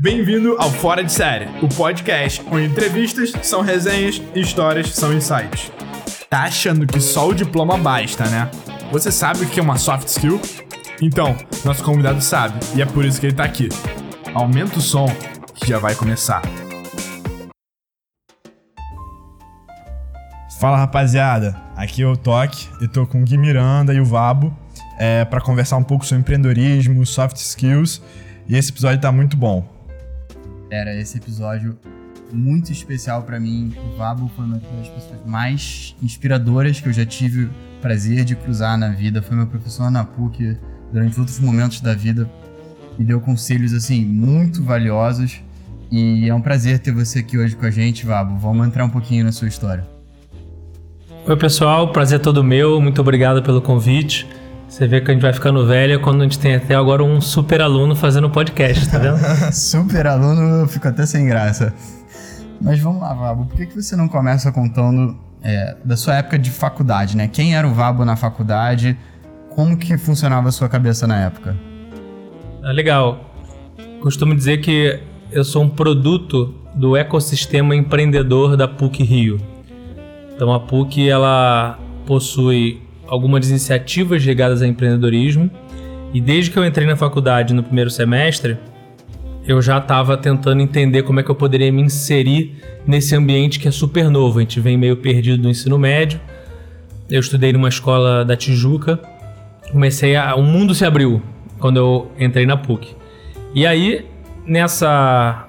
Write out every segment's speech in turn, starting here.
Bem-vindo ao Fora de Série, o podcast onde entrevistas são resenhas e histórias são insights. Tá achando que só o diploma basta, né? Você sabe o que é uma soft skill? Então, nosso convidado sabe e é por isso que ele tá aqui. Aumenta o som que já vai começar. Fala rapaziada, aqui é o Toque, eu tô com o Gui Miranda e o Vabo é, para conversar um pouco sobre empreendedorismo, soft skills e esse episódio tá muito bom. Era esse episódio muito especial para mim. O Vabo foi uma das pessoas mais inspiradoras que eu já tive o prazer de cruzar na vida. Foi meu professor na PUC durante outros momentos da vida. Me deu conselhos assim muito valiosos. E é um prazer ter você aqui hoje com a gente, Vabo. Vamos entrar um pouquinho na sua história. Oi, pessoal. Prazer todo meu. Muito obrigado pelo convite. Você vê que a gente vai ficando velho quando a gente tem até agora um super aluno fazendo podcast, tá vendo? super aluno, eu fico até sem graça. Mas vamos lá, Vabo. Por que, que você não começa contando é, da sua época de faculdade, né? Quem era o Vabo na faculdade? Como que funcionava a sua cabeça na época? Ah, legal. Costumo dizer que eu sou um produto do ecossistema empreendedor da PUC Rio. Então a PUC ela possui algumas iniciativas ligadas a empreendedorismo. E desde que eu entrei na faculdade no primeiro semestre, eu já estava tentando entender como é que eu poderia me inserir nesse ambiente que é super novo. A gente vem meio perdido do ensino médio. Eu estudei numa escola da Tijuca. Comecei a. O mundo se abriu quando eu entrei na PUC. E aí, nessa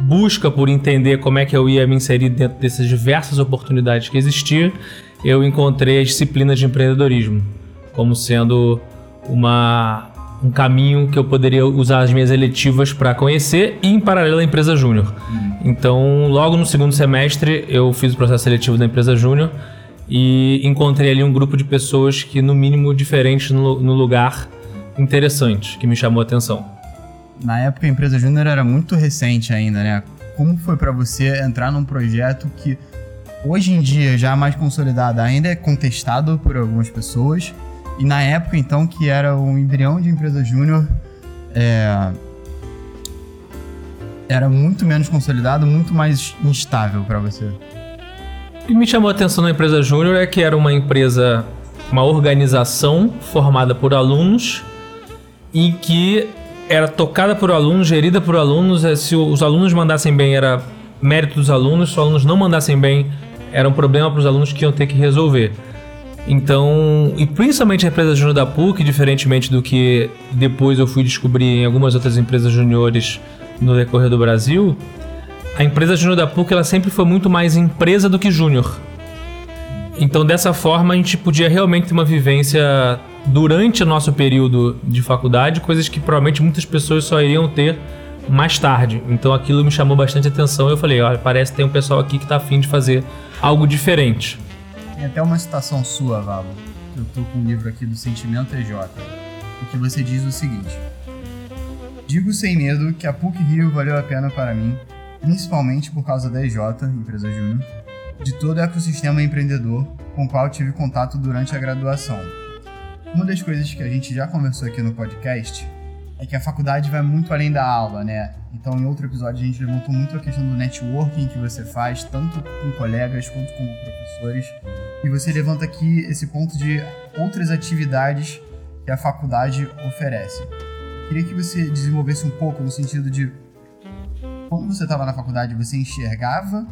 busca por entender como é que eu ia me inserir dentro dessas diversas oportunidades que existiam, eu encontrei a disciplina de empreendedorismo como sendo uma, um caminho que eu poderia usar as minhas eletivas para conhecer e em paralelo a empresa júnior. Uhum. Então, logo no segundo semestre, eu fiz o processo seletivo da empresa júnior e encontrei ali um grupo de pessoas que, no mínimo, diferentes no, no lugar, interessante, que me chamou a atenção. Na época, a empresa júnior era muito recente ainda, né? Como foi para você entrar num projeto que hoje em dia já mais consolidada, ainda é contestado por algumas pessoas. E na época, então, que era um embrião de empresa júnior, é... era muito menos consolidado, muito mais instável para você. O que me chamou a atenção na empresa júnior é que era uma empresa, uma organização formada por alunos e que era tocada por alunos, gerida por alunos. É, se os alunos mandassem bem, era mérito dos alunos. Se os alunos não mandassem bem, era um problema para os alunos que iam ter que resolver. Então, e principalmente a empresa júnior da PUC, diferentemente do que depois eu fui descobrir em algumas outras empresas juniores no decorrer do Brasil, a empresa júnior da PUC ela sempre foi muito mais empresa do que júnior. Então, dessa forma, a gente podia realmente ter uma vivência durante o nosso período de faculdade, coisas que provavelmente muitas pessoas só iriam ter mais tarde. Então aquilo me chamou bastante atenção. Eu falei, olha, parece que tem um pessoal aqui que está afim de fazer algo diferente. Tem até uma citação sua, Valo. Eu tô com um livro aqui do Sentimento EJ, em que você diz o seguinte: Digo sem medo que a PUC Rio valeu a pena para mim, principalmente por causa da EJ, empresa júnior, de todo o ecossistema empreendedor com o qual tive contato durante a graduação. Uma das coisas que a gente já conversou aqui no podcast é que a faculdade vai muito além da aula, né? Então, em outro episódio, a gente levantou muito a questão do networking que você faz, tanto com colegas quanto com professores. E você levanta aqui esse ponto de outras atividades que a faculdade oferece. Queria que você desenvolvesse um pouco no sentido de quando você estava na faculdade, você enxergava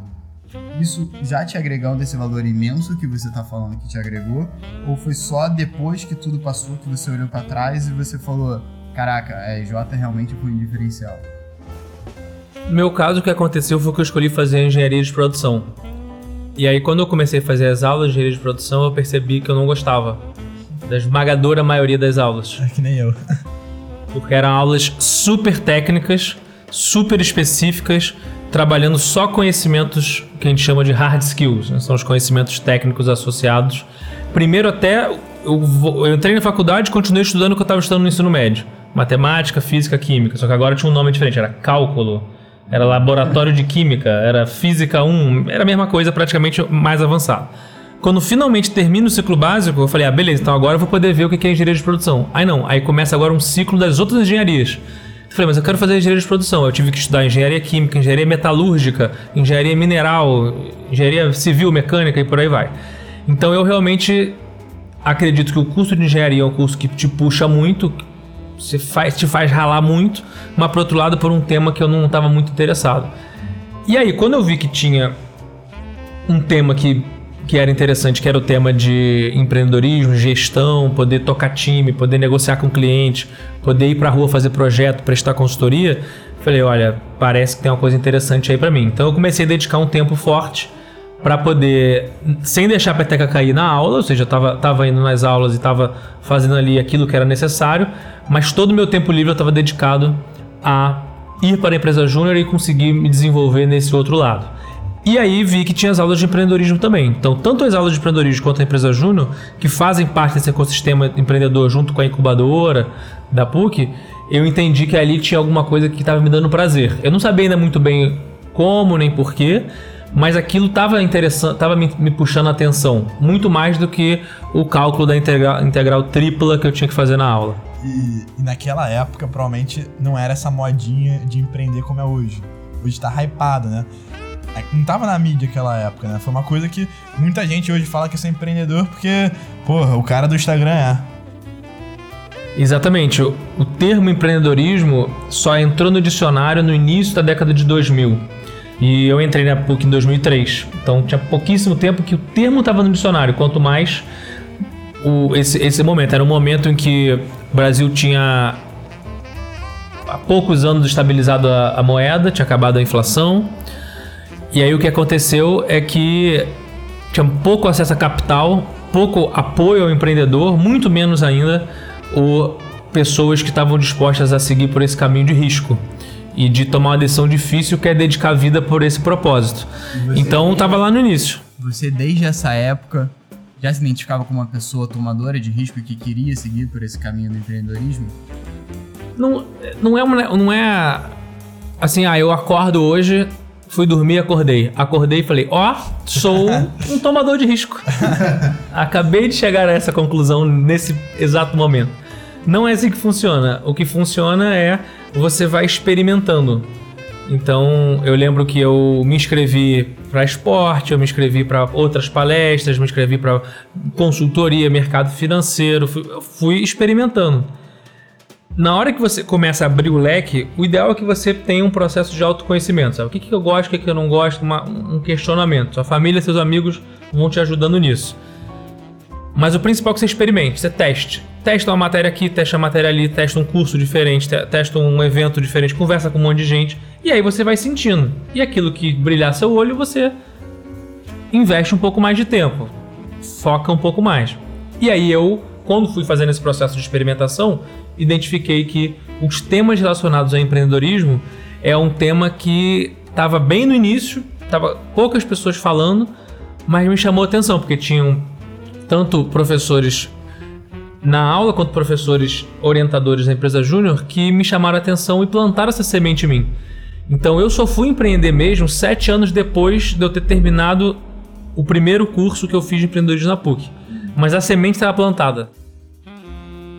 isso já te agregando esse valor imenso que você está falando que te agregou? Ou foi só depois que tudo passou que você olhou para trás e você falou: caraca, a EJ realmente foi um diferencial. No meu caso, o que aconteceu foi que eu escolhi fazer engenharia de produção. E aí, quando eu comecei a fazer as aulas de engenharia de produção, eu percebi que eu não gostava da esmagadora maioria das aulas. É que nem eu. Porque eram aulas super técnicas, super específicas, trabalhando só conhecimentos que a gente chama de hard skills, né? são os conhecimentos técnicos associados. Primeiro, até eu, eu entrei na faculdade e continuei estudando o que eu estava estudando no ensino médio: matemática, física, química. Só que agora tinha um nome diferente, era cálculo, era laboratório de química, era física 1, era a mesma coisa, praticamente mais avançado. Quando finalmente termina o ciclo básico, eu falei: ah, beleza, então agora eu vou poder ver o que é engenharia de produção. Aí não, aí começa agora um ciclo das outras engenharias. Eu falei, mas eu quero fazer engenharia de produção. Eu tive que estudar engenharia química, engenharia metalúrgica, engenharia mineral, engenharia civil, mecânica e por aí vai. Então eu realmente acredito que o curso de engenharia é um curso que te puxa muito, você faz, te faz ralar muito, mas por outro lado, por um tema que eu não estava muito interessado. E aí, quando eu vi que tinha um tema que, que era interessante, que era o tema de empreendedorismo, gestão, poder tocar time, poder negociar com cliente, poder ir para a rua fazer projeto, prestar consultoria, falei, olha, parece que tem uma coisa interessante aí para mim. Então eu comecei a dedicar um tempo forte para poder, sem deixar a peteca cair na aula, ou seja, eu tava, tava indo nas aulas e tava fazendo ali aquilo que era necessário, mas todo o meu tempo livre eu estava dedicado a ir para a empresa júnior e conseguir me desenvolver nesse outro lado. E aí vi que tinha as aulas de empreendedorismo também. Então, tanto as aulas de empreendedorismo quanto a empresa júnior, que fazem parte desse ecossistema empreendedor junto com a incubadora da PUC, eu entendi que ali tinha alguma coisa que estava me dando prazer. Eu não sabia ainda muito bem como nem porquê, mas aquilo estava interessante, estava me, me, puxando a atenção, muito mais do que o cálculo da integral, integral tripla que eu tinha que fazer na aula. E, e, naquela época, provavelmente, não era essa modinha de empreender como é hoje. Hoje tá hypado, né? É, não tava na mídia naquela época, né? Foi uma coisa que muita gente hoje fala que é empreendedor porque, porra, o cara do Instagram é. Exatamente. O, o termo empreendedorismo só entrou no dicionário no início da década de 2000. E eu entrei na PUC em 2003. Então tinha pouquíssimo tempo que o termo estava no dicionário, quanto mais o, esse, esse momento. Era um momento em que o Brasil tinha há poucos anos estabilizado a, a moeda, tinha acabado a inflação. E aí o que aconteceu é que tinha pouco acesso a capital, pouco apoio ao empreendedor, muito menos ainda o pessoas que estavam dispostas a seguir por esse caminho de risco e de tomar uma decisão difícil que é dedicar a vida por esse propósito. Então estava lá no início. Você desde essa época já se identificava como uma pessoa tomadora de risco e que queria seguir por esse caminho do empreendedorismo? Não, não é uma, não é assim, ah, eu acordo hoje, fui dormir, acordei. Acordei e falei, ó, oh, sou um tomador de risco. Acabei de chegar a essa conclusão nesse exato momento. Não é assim que funciona. O que funciona é você vai experimentando. Então, eu lembro que eu me inscrevi para esporte, eu me inscrevi para outras palestras, me inscrevi para consultoria, mercado financeiro, fui, fui, experimentando. Na hora que você começa a abrir o leque, o ideal é que você tenha um processo de autoconhecimento, sabe? O que, que eu gosto, o que, que eu não gosto, uma, um questionamento. Sua família, seus amigos vão te ajudando nisso. Mas o principal é que você experimente, você teste. Testa uma matéria aqui, testa a matéria ali, testa um curso diferente, testa um evento diferente, conversa com um monte de gente. E aí você vai sentindo. E aquilo que brilhar seu olho, você investe um pouco mais de tempo. Foca um pouco mais. E aí eu, quando fui fazendo esse processo de experimentação, identifiquei que os temas relacionados ao empreendedorismo é um tema que estava bem no início, estava poucas pessoas falando, mas me chamou atenção, porque tinham tanto professores na aula quanto professores orientadores da empresa Júnior que me chamaram a atenção e plantaram essa semente em mim. Então eu só fui empreender mesmo sete anos depois de eu ter terminado o primeiro curso que eu fiz de empreendedorismo na PUC. Mas a semente estava plantada.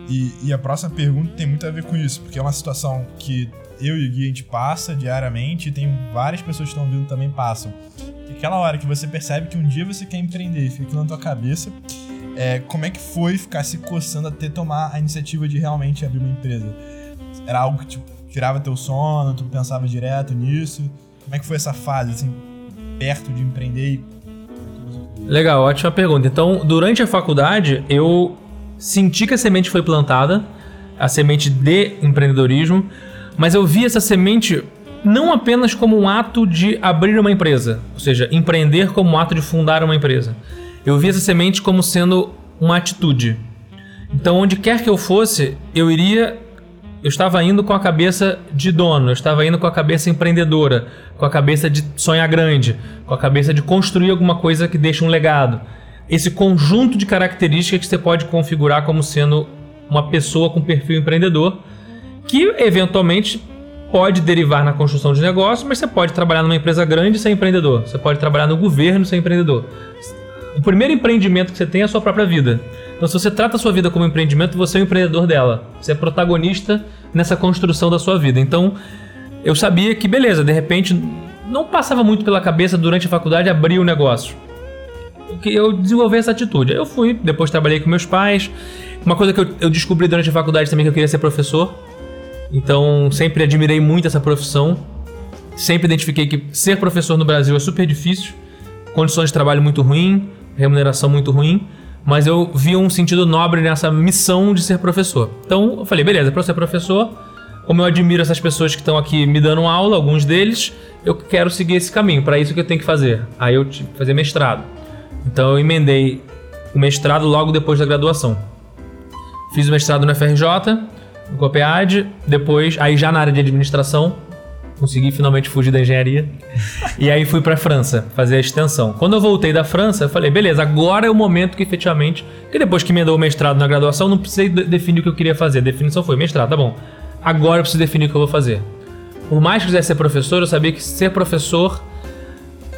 E, e, a próxima pergunta tem muito a ver com isso, porque é uma situação que eu e o Gui a gente passa diariamente e tem várias pessoas que estão vindo também passam. Aquela hora que você percebe que um dia você quer empreender, fica aquilo na tua cabeça é, como é que foi ficar se coçando até tomar a iniciativa de realmente abrir uma empresa? Era algo que tipo, tirava teu sono, tu pensava direto nisso? Como é que foi essa fase, assim, perto de empreender? Legal, ótima pergunta. Então, durante a faculdade, eu senti que a semente foi plantada, a semente de empreendedorismo, mas eu vi essa semente não apenas como um ato de abrir uma empresa, ou seja, empreender como um ato de fundar uma empresa eu vi essa semente como sendo uma atitude. Então, onde quer que eu fosse, eu iria. Eu estava indo com a cabeça de dono, eu estava indo com a cabeça empreendedora, com a cabeça de sonhar grande, com a cabeça de construir alguma coisa que deixe um legado. Esse conjunto de características que você pode configurar como sendo uma pessoa com perfil empreendedor, que eventualmente pode derivar na construção de negócio, mas você pode trabalhar numa empresa grande e ser empreendedor. Você pode trabalhar no governo e ser empreendedor o primeiro empreendimento que você tem é a sua própria vida. Então, se você trata a sua vida como empreendimento, você é o empreendedor dela. Você é protagonista nessa construção da sua vida. Então, eu sabia que, beleza, de repente, não passava muito pela cabeça durante a faculdade abrir o negócio. Eu desenvolvi essa atitude. Eu fui, depois trabalhei com meus pais. Uma coisa que eu descobri durante a faculdade também que eu queria ser professor. Então, sempre admirei muito essa profissão. Sempre identifiquei que ser professor no Brasil é super difícil, condições de trabalho muito ruim, remuneração muito ruim, mas eu vi um sentido nobre nessa missão de ser professor. Então, eu falei, beleza, para ser professor, como eu admiro essas pessoas que estão aqui me dando aula, alguns deles, eu quero seguir esse caminho. Para isso que eu tenho que fazer. Aí eu tive que fazer mestrado. Então eu emendei o mestrado logo depois da graduação. Fiz o mestrado no FRJ, no COPEAD, depois, aí já na área de administração, consegui finalmente fugir da engenharia. e aí fui para França fazer a extensão. Quando eu voltei da França, eu falei, beleza, agora é o momento que efetivamente, que depois que emendou o mestrado na graduação, não precisei definir o que eu queria fazer. A definição foi mestrado, tá bom. Agora eu preciso definir o que eu vou fazer. Por mais que quisesse ser professor, eu sabia que ser professor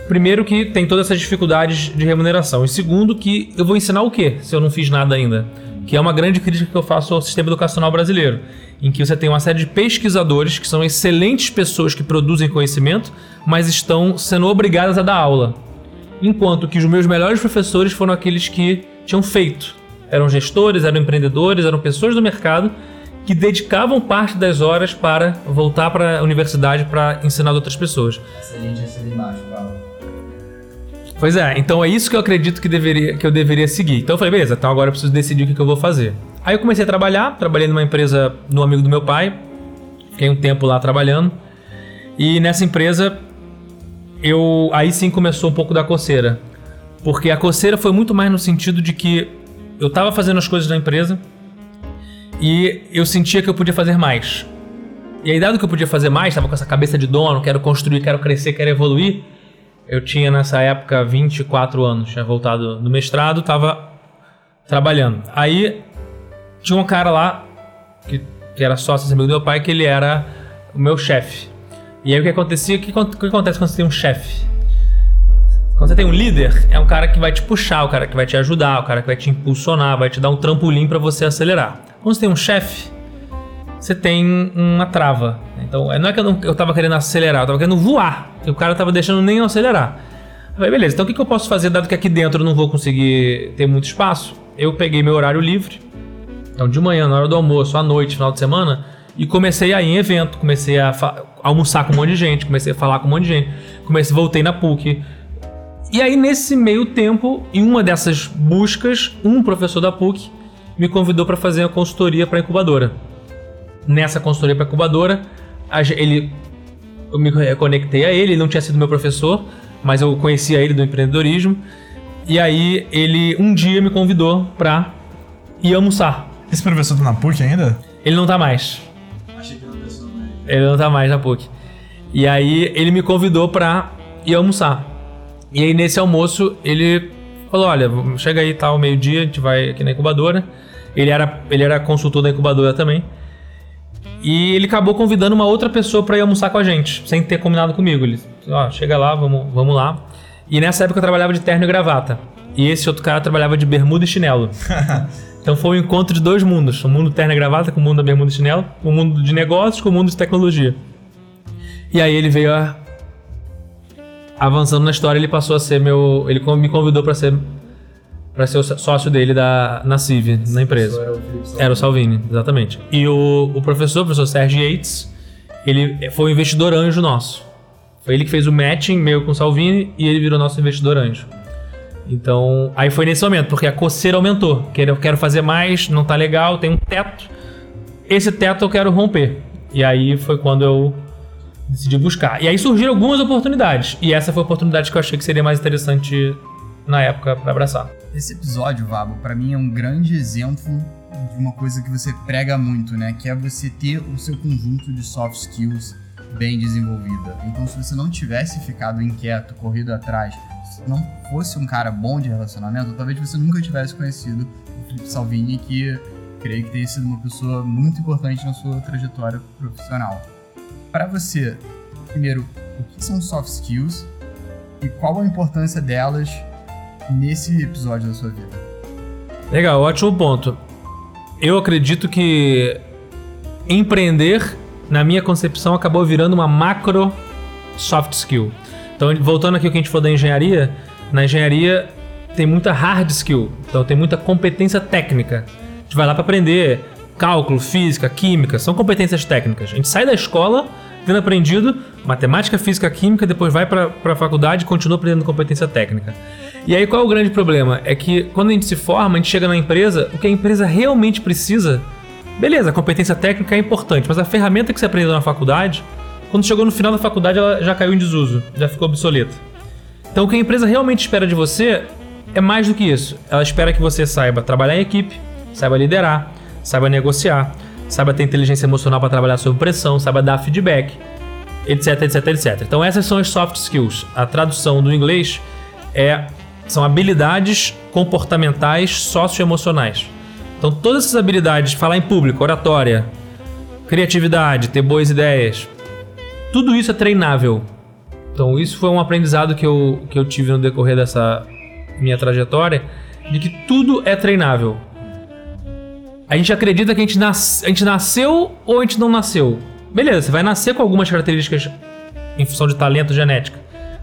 Primeiro que tem todas essas dificuldades de remuneração. E segundo que eu vou ensinar o quê se eu não fiz nada ainda? Que é uma grande crítica que eu faço ao sistema educacional brasileiro, em que você tem uma série de pesquisadores que são excelentes pessoas que produzem conhecimento, mas estão sendo obrigadas a dar aula. Enquanto que os meus melhores professores foram aqueles que tinham feito. Eram gestores, eram empreendedores, eram pessoas do mercado que dedicavam parte das horas para voltar para a universidade para ensinar outras pessoas. Excelente essa imagem, Paulo. Pois é, então é isso que eu acredito que, deveria, que eu deveria seguir. Então eu falei, beleza, então agora eu preciso decidir o que, que eu vou fazer. Aí eu comecei a trabalhar, trabalhei numa empresa no amigo do meu pai, fiquei um tempo lá trabalhando. E nessa empresa, eu aí sim começou um pouco da coceira. Porque a coceira foi muito mais no sentido de que eu estava fazendo as coisas da empresa e eu sentia que eu podia fazer mais. E aí, dado que eu podia fazer mais, estava com essa cabeça de dono, quero construir, quero crescer, quero evoluir eu tinha nessa época 24 anos, tinha voltado do mestrado, tava trabalhando. Aí tinha um cara lá que, que era sócio amigo do meu pai, que ele era o meu chefe. E aí o que acontecia? O que, o que acontece quando você tem um chefe? Quando você tem um líder, é um cara que vai te puxar, o cara que vai te ajudar, o cara que vai te impulsionar, vai te dar um trampolim para você acelerar. Quando você tem um chefe, você tem uma trava. Então, não é que eu, não, eu tava querendo acelerar, eu tava querendo voar. E o cara tava deixando nem acelerar. Eu falei, beleza, então o que, que eu posso fazer, dado que aqui dentro eu não vou conseguir ter muito espaço? Eu peguei meu horário livre, então de manhã, na hora do almoço, à noite, final de semana, e comecei a ir em evento, comecei a almoçar com um monte de gente, comecei a falar com um monte de gente, comecei, voltei na PUC. E aí, nesse meio tempo, em uma dessas buscas, um professor da PUC me convidou para fazer uma consultoria para incubadora nessa consultoria para incubadora, ele eu me conectei a ele, ele não tinha sido meu professor, mas eu conhecia ele do empreendedorismo. E aí ele um dia me convidou para ir almoçar. Esse professor tá na PUC ainda? Ele não tá mais. Achei que não pensou mais. Ele não tá mais na PUC. E aí ele me convidou para ir almoçar. E aí nesse almoço ele falou: "Olha, chega aí tal meio-dia, a gente vai aqui na incubadora". Ele era ele era consultor da incubadora também. E ele acabou convidando uma outra pessoa para ir almoçar com a gente, sem ter combinado comigo. Ele, ó, chega lá, vamos, vamos lá. E nessa época eu trabalhava de terno e gravata. E esse outro cara trabalhava de bermuda e chinelo. então foi um encontro de dois mundos: o mundo terno e gravata com o mundo da bermuda e chinelo, o mundo de negócios com o mundo de tecnologia. E aí ele veio a... avançando na história, ele passou a ser meu. Ele me convidou para ser para ser o sócio dele da, na CIV, na empresa. Era o, era o Salvini, exatamente. E o, o professor, o professor Sérgio Yates, ele foi o investidor anjo nosso. Foi ele que fez o matching meu com o Salvini e ele virou nosso investidor anjo. Então, aí foi nesse momento, porque a coceira aumentou. Eu quero fazer mais, não tá legal, tem um teto. Esse teto eu quero romper. E aí foi quando eu decidi buscar. E aí surgiram algumas oportunidades. E essa foi a oportunidade que eu achei que seria mais interessante na época para abraçar. Esse episódio, Vabo, para mim é um grande exemplo de uma coisa que você prega muito, né? Que é você ter o seu conjunto de soft skills bem desenvolvida. Então, se você não tivesse ficado inquieto, corrido atrás, se não fosse um cara bom de relacionamento, talvez você nunca tivesse conhecido o Felipe Salvini, que creio que tenha sido uma pessoa muito importante na sua trajetória profissional. Para você, primeiro, o que são soft skills e qual a importância delas nesse episódio da sua vida? Legal, ótimo ponto. Eu acredito que empreender, na minha concepção, acabou virando uma macro soft skill. Então, voltando aqui ao que a gente falou da engenharia, na engenharia tem muita hard skill, então tem muita competência técnica. A gente vai lá para aprender cálculo, física, química, são competências técnicas. A gente sai da escola tendo aprendido matemática, física, química, depois vai para a faculdade e continua aprendendo competência técnica. E aí qual é o grande problema? É que quando a gente se forma, a gente chega na empresa, o que a empresa realmente precisa, beleza, a competência técnica é importante, mas a ferramenta que você aprendeu na faculdade, quando chegou no final da faculdade, ela já caiu em desuso, já ficou obsoleta. Então o que a empresa realmente espera de você é mais do que isso. Ela espera que você saiba trabalhar em equipe, saiba liderar, saiba negociar, saiba ter inteligência emocional para trabalhar sob pressão, saiba dar feedback, etc, etc, etc. Então essas são as soft skills. A tradução do inglês é são habilidades comportamentais socioemocionais. Então, todas essas habilidades, falar em público, oratória, criatividade, ter boas ideias, tudo isso é treinável. Então, isso foi um aprendizado que eu, que eu tive no decorrer dessa minha trajetória, de que tudo é treinável. A gente acredita que a gente, nas, a gente nasceu ou a gente não nasceu. Beleza, você vai nascer com algumas características em função de talento genética.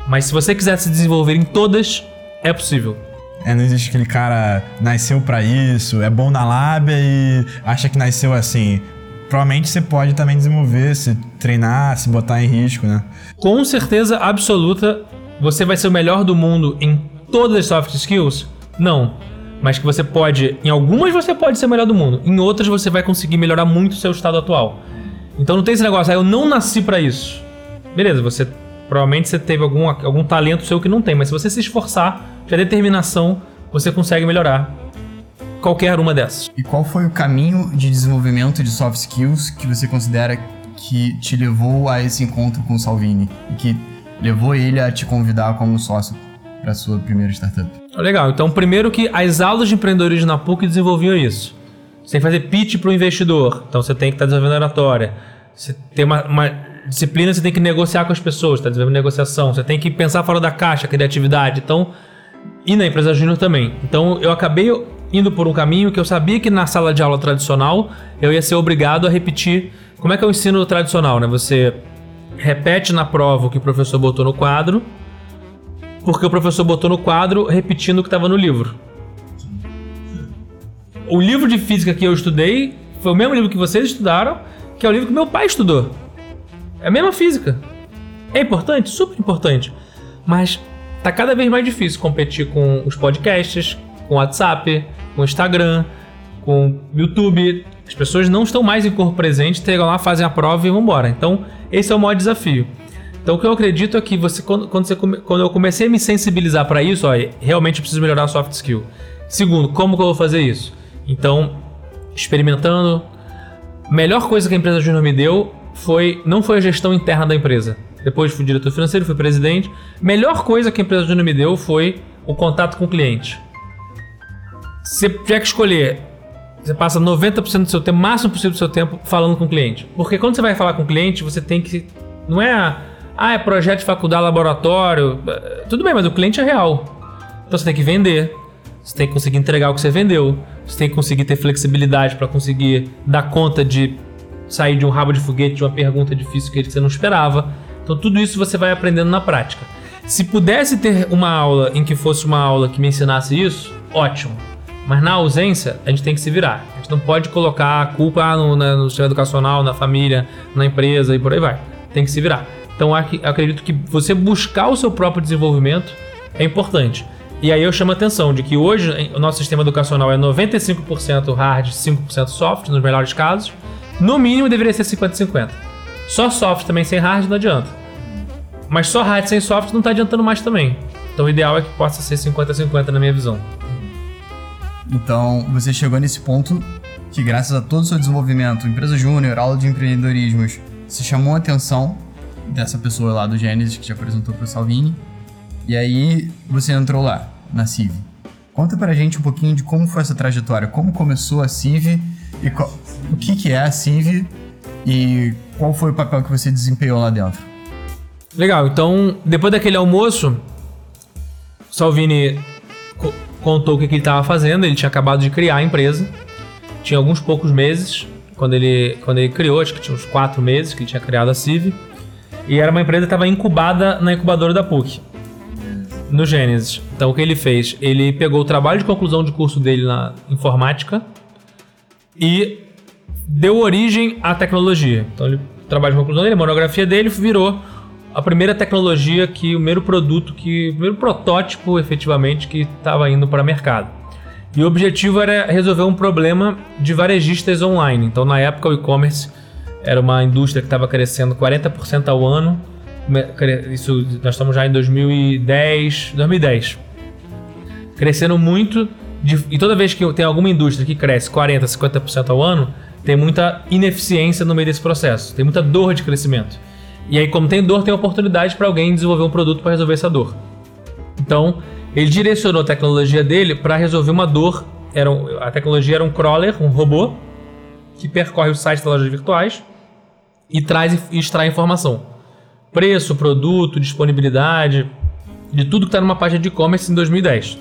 Mas se você quiser se desenvolver em todas, é possível. É, não existe aquele cara nasceu para isso, é bom na lábia e acha que nasceu assim. Provavelmente você pode também desenvolver, se treinar, se botar em risco, né? Com certeza absoluta, você vai ser o melhor do mundo em todas as soft skills? Não. Mas que você pode, em algumas você pode ser o melhor do mundo, em outras você vai conseguir melhorar muito o seu estado atual. Então não tem esse negócio, ah, eu não nasci para isso. Beleza, você provavelmente você teve algum, algum talento seu que não tem, mas se você se esforçar, tiver determinação, você consegue melhorar qualquer uma dessas. E qual foi o caminho de desenvolvimento de soft skills que você considera que te levou a esse encontro com o Salvini e que levou ele a te convidar como sócio para sua primeira startup? Legal. Então, primeiro que as aulas de empreendedorismo na PUC desenvolviam isso. Você tem que fazer pitch para o investidor. Então, você tem que estar tá desenvolvendo oratória. Você tem uma, uma disciplina, você tem que negociar com as pessoas, está desenvolvendo negociação. Você tem que pensar fora da caixa, criatividade. Então, e na empresa júnior também. Então eu acabei indo por um caminho que eu sabia que na sala de aula tradicional eu ia ser obrigado a repetir. Como é que é o ensino tradicional, né? Você repete na prova o que o professor botou no quadro, porque o professor botou no quadro repetindo o que estava no livro. O livro de física que eu estudei foi o mesmo livro que vocês estudaram, que é o livro que meu pai estudou. É a mesma física. É importante? Super importante. Mas tá cada vez mais difícil competir com os podcasts, com o WhatsApp, com o Instagram, com o YouTube. As pessoas não estão mais em corpo presente, chegam lá, fazem a prova e vão embora. Então, esse é o maior desafio. Então, o que eu acredito é que você, quando, quando, você, quando eu comecei a me sensibilizar para isso, olha, realmente eu preciso melhorar a soft skill. Segundo, como que eu vou fazer isso? Então, experimentando. Melhor coisa que a empresa Júnior me deu foi não foi a gestão interna da empresa, depois fui diretor financeiro, fui presidente. Melhor coisa que a empresa Júnior me deu foi o contato com o cliente. Você tiver que escolher, você passa 90% do seu tempo, máximo possível do seu tempo, falando com o cliente. Porque quando você vai falar com o cliente, você tem que. Não é. Ah, é projeto de faculdade, laboratório. Tudo bem, mas o cliente é real. Então você tem que vender. Você tem que conseguir entregar o que você vendeu. Você tem que conseguir ter flexibilidade para conseguir dar conta de sair de um rabo de foguete de uma pergunta difícil que você não esperava. Então tudo isso você vai aprendendo na prática. Se pudesse ter uma aula em que fosse uma aula que me ensinasse isso, ótimo. Mas na ausência, a gente tem que se virar. A gente não pode colocar a culpa no, né, no sistema educacional, na família, na empresa e por aí vai. Tem que se virar. Então acredito que você buscar o seu próprio desenvolvimento é importante. E aí eu chamo a atenção de que hoje o nosso sistema educacional é 95% hard, 5% soft, nos melhores casos. No mínimo deveria ser 50-50. Só soft também sem hard não adianta. Mas só hard sem soft não está adiantando mais também. Então o ideal é que possa ser 50-50 na minha visão. Então você chegou nesse ponto que graças a todo o seu desenvolvimento, empresa júnior, aula de empreendedorismos, se chamou a atenção dessa pessoa lá do Gênesis que te apresentou para o Salvini. E aí você entrou lá, na CIV. Conta pra gente um pouquinho de como foi essa trajetória, como começou a CIV e qual, o que, que é a CIV e qual foi o papel que você desempenhou lá dentro? Legal, então depois daquele almoço, Salvini co contou o que, que ele estava fazendo. Ele tinha acabado de criar a empresa, tinha alguns poucos meses. quando ele, quando ele criou, acho que tinha uns quatro meses que ele tinha criado a CIV. E era uma empresa que estava incubada na incubadora da PUC, no Gênesis. Então o que ele fez? Ele pegou o trabalho de conclusão de curso dele na informática e deu origem à tecnologia. Então ele trabalho de conclusão dele, a monografia dele virou a primeira tecnologia que o primeiro produto que o primeiro protótipo efetivamente que estava indo para o mercado. E o objetivo era resolver um problema de varejistas online. Então na época o e-commerce era uma indústria que estava crescendo 40% ao ano. Isso nós estamos já em 2010, 2010. Crescendo muito de, e toda vez que tem alguma indústria que cresce 40, 50% ao ano, tem muita ineficiência no meio desse processo, tem muita dor de crescimento. E aí, como tem dor, tem oportunidade para alguém desenvolver um produto para resolver essa dor. Então, ele direcionou a tecnologia dele para resolver uma dor. Era um, a tecnologia era um crawler, um robô, que percorre os sites das lojas virtuais e traz e extrai informação. Preço, produto, disponibilidade, de tudo que está numa página de e-commerce em 2010.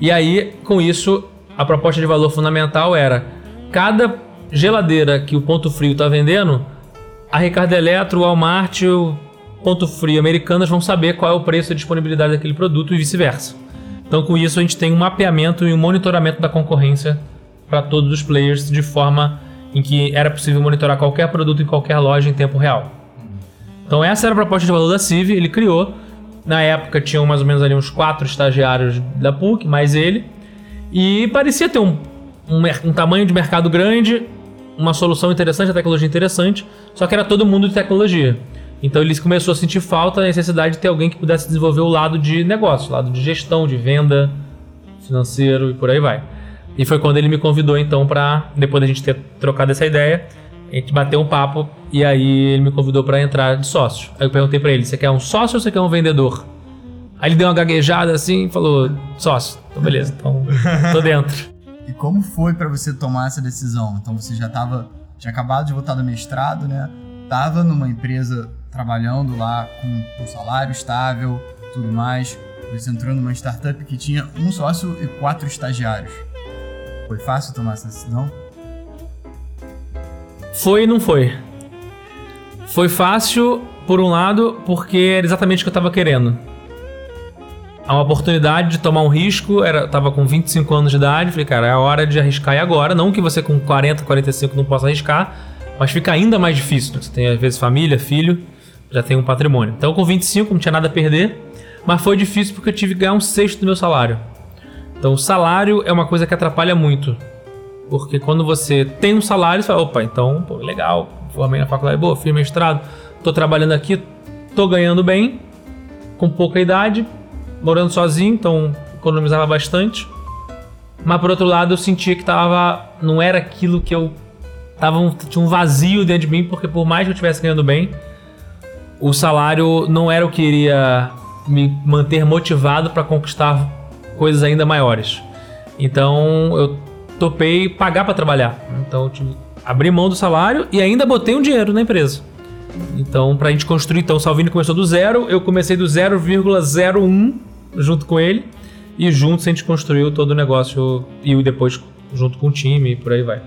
E aí, com isso, a proposta de valor fundamental era cada geladeira que o Ponto Frio está vendendo, a Ricardo Eletro, o Walmart, o Ponto Frio Americanas vão saber qual é o preço e disponibilidade daquele produto e vice-versa. Então, com isso, a gente tem um mapeamento e um monitoramento da concorrência para todos os players de forma em que era possível monitorar qualquer produto em qualquer loja em tempo real. Então, essa era a proposta de valor da CIV, ele criou. Na época, tinham mais ou menos ali uns quatro estagiários da PUC, mais ele. E parecia ter um um, um tamanho de mercado grande, uma solução interessante, a tecnologia interessante, só que era todo mundo de tecnologia. Então ele começou a sentir falta, a necessidade de ter alguém que pudesse desenvolver o lado de negócio, o lado de gestão, de venda, financeiro e por aí vai. E foi quando ele me convidou então para depois da gente ter trocado essa ideia, a gente bateu um papo e aí ele me convidou para entrar de sócio. Aí eu perguntei para ele: "Você quer um sócio ou você quer um vendedor?" Aí ele deu uma gaguejada assim e falou: "Sócio". Então beleza, então tô dentro. E como foi para você tomar essa decisão? Então você já estava, tinha acabado de voltar do mestrado, né? Tava numa empresa trabalhando lá com um salário estável, tudo mais. Você entrou numa startup que tinha um sócio e quatro estagiários. Foi fácil tomar essa decisão? Foi e não foi. Foi fácil, por um lado, porque era exatamente o que eu estava querendo a uma oportunidade de tomar um risco. Era, tava com 25 anos de idade. Falei, cara, é a hora de arriscar e agora. Não que você com 40, 45 não possa arriscar, mas fica ainda mais difícil. Né? Você tem, às vezes, família, filho, já tem um patrimônio. Então, com 25, não tinha nada a perder. Mas foi difícil porque eu tive que ganhar um sexto do meu salário. Então, o salário é uma coisa que atrapalha muito. Porque quando você tem um salário, você fala, opa, então, pô, legal, formei na faculdade, boa, fiz mestrado, tô trabalhando aqui, tô ganhando bem, com pouca idade, morando sozinho, então economizava bastante. Mas por outro lado, eu sentia que tava não era aquilo que eu tava um, tinha um vazio dentro de mim, porque por mais que eu estivesse ganhando bem, o salário não era o que iria me manter motivado para conquistar coisas ainda maiores. Então, eu topei pagar para trabalhar. Então, eu tive, abri mão do salário e ainda botei um dinheiro na empresa. Então, pra gente construir, então o Salvini começou do zero, eu comecei do 0,01 junto com ele e juntos a gente construiu todo o negócio e depois junto com o time e por aí vai.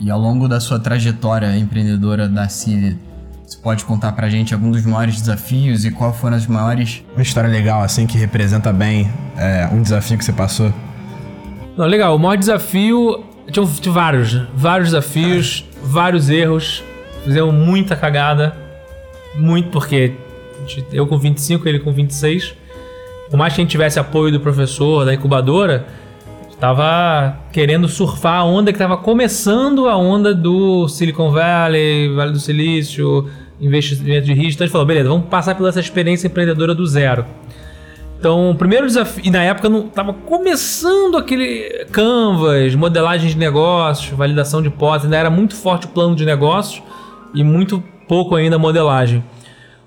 E ao longo da sua trajetória empreendedora da CIV, você pode contar pra gente alguns dos maiores desafios e qual foram as maiores. Uma história legal, assim, que representa bem é, um desafio que você passou? Não, legal. O maior desafio. Tinha, tinha vários, vários desafios, vários erros. Fizemos muita cagada. Muito, porque eu com 25, ele com 26 por mais que a gente tivesse apoio do professor, da incubadora, estava querendo surfar a onda que estava começando a onda do Silicon Valley, Vale do Silício, investimento de risco. Então a gente falou, beleza, vamos passar pela essa experiência empreendedora do zero. Então, o primeiro desafio, e na época não estava começando aquele Canvas, modelagem de negócios, validação de hipóteses, ainda era muito forte o plano de negócios e muito pouco ainda a modelagem.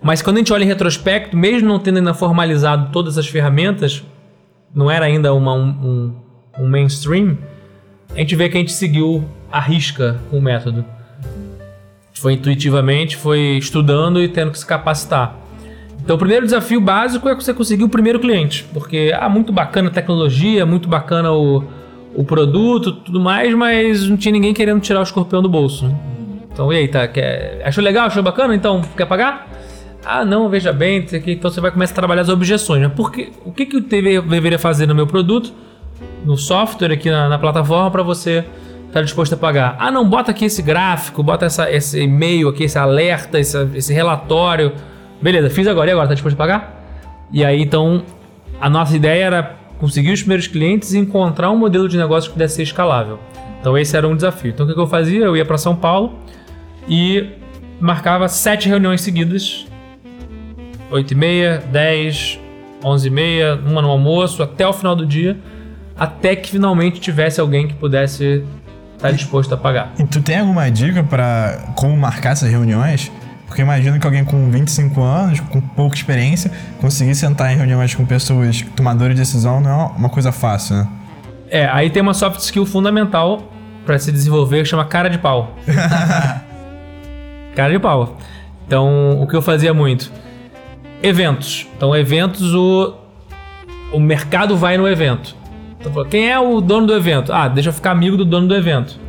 Mas quando a gente olha em retrospecto, mesmo não tendo ainda formalizado todas as ferramentas, não era ainda uma, um, um, mainstream, a gente vê que a gente seguiu a risca o método. Foi intuitivamente, foi estudando e tendo que se capacitar. Então, o primeiro desafio básico é você conseguir o primeiro cliente, porque ah, muito bacana a tecnologia, muito bacana o, o produto, tudo mais, mas não tinha ninguém querendo tirar o escorpião do bolso. Então, e aí, tá? Quer, achou legal? Achou bacana? Então, quer pagar? Ah, não, veja bem, então você vai começar a trabalhar as objeções. Né? Porque, o que, que eu deve- deveria fazer no meu produto, no software aqui na, na plataforma, para você estar disposto a pagar? Ah, não, bota aqui esse gráfico, bota essa, esse e-mail aqui, esse alerta, esse, esse relatório. Beleza, fiz agora e agora, tá disposto a pagar? E aí, então, a nossa ideia era conseguir os primeiros clientes e encontrar um modelo de negócio que pudesse ser escalável. Então, esse era um desafio. Então, o que eu fazia? Eu ia para São Paulo e marcava sete reuniões seguidas 8 e meia, 10, 11 e meia, uma no almoço, até o final do dia, até que finalmente tivesse alguém que pudesse estar disposto a pagar. E tu tem alguma dica pra como marcar essas reuniões? Porque imagino que alguém com 25 anos, com pouca experiência, conseguir sentar em reuniões com pessoas tomadoras de decisão não é uma coisa fácil, né? É, aí tem uma soft skill fundamental para se desenvolver que chama cara de pau. cara de pau. Então, o que eu fazia muito? Eventos. Então, eventos, o, o mercado vai no evento. Então, quem é o dono do evento? Ah, deixa eu ficar amigo do dono do evento.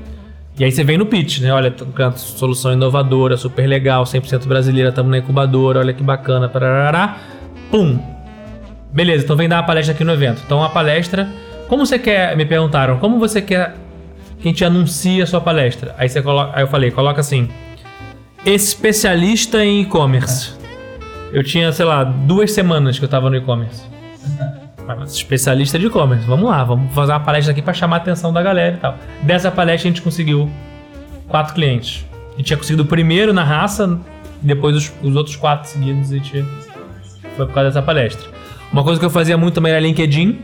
E aí você vem no pitch, né? Olha, solução inovadora, super legal, 100% brasileira, estamos na incubadora, olha que bacana, parará. Pum! Beleza, então vem dar uma palestra aqui no evento. Então a palestra, como você quer, me perguntaram, como você quer que a gente anuncie a sua palestra? Aí você coloca, aí eu falei, coloca assim: especialista em e-commerce. Eu tinha, sei lá, duas semanas que eu tava no e-commerce. Especialista de e-commerce. Vamos lá, vamos fazer uma palestra aqui para chamar a atenção da galera e tal. Dessa palestra a gente conseguiu quatro clientes. A gente tinha conseguido o primeiro na raça, depois os, os outros quatro seguidos a gente foi por causa dessa palestra. Uma coisa que eu fazia muito também era LinkedIn.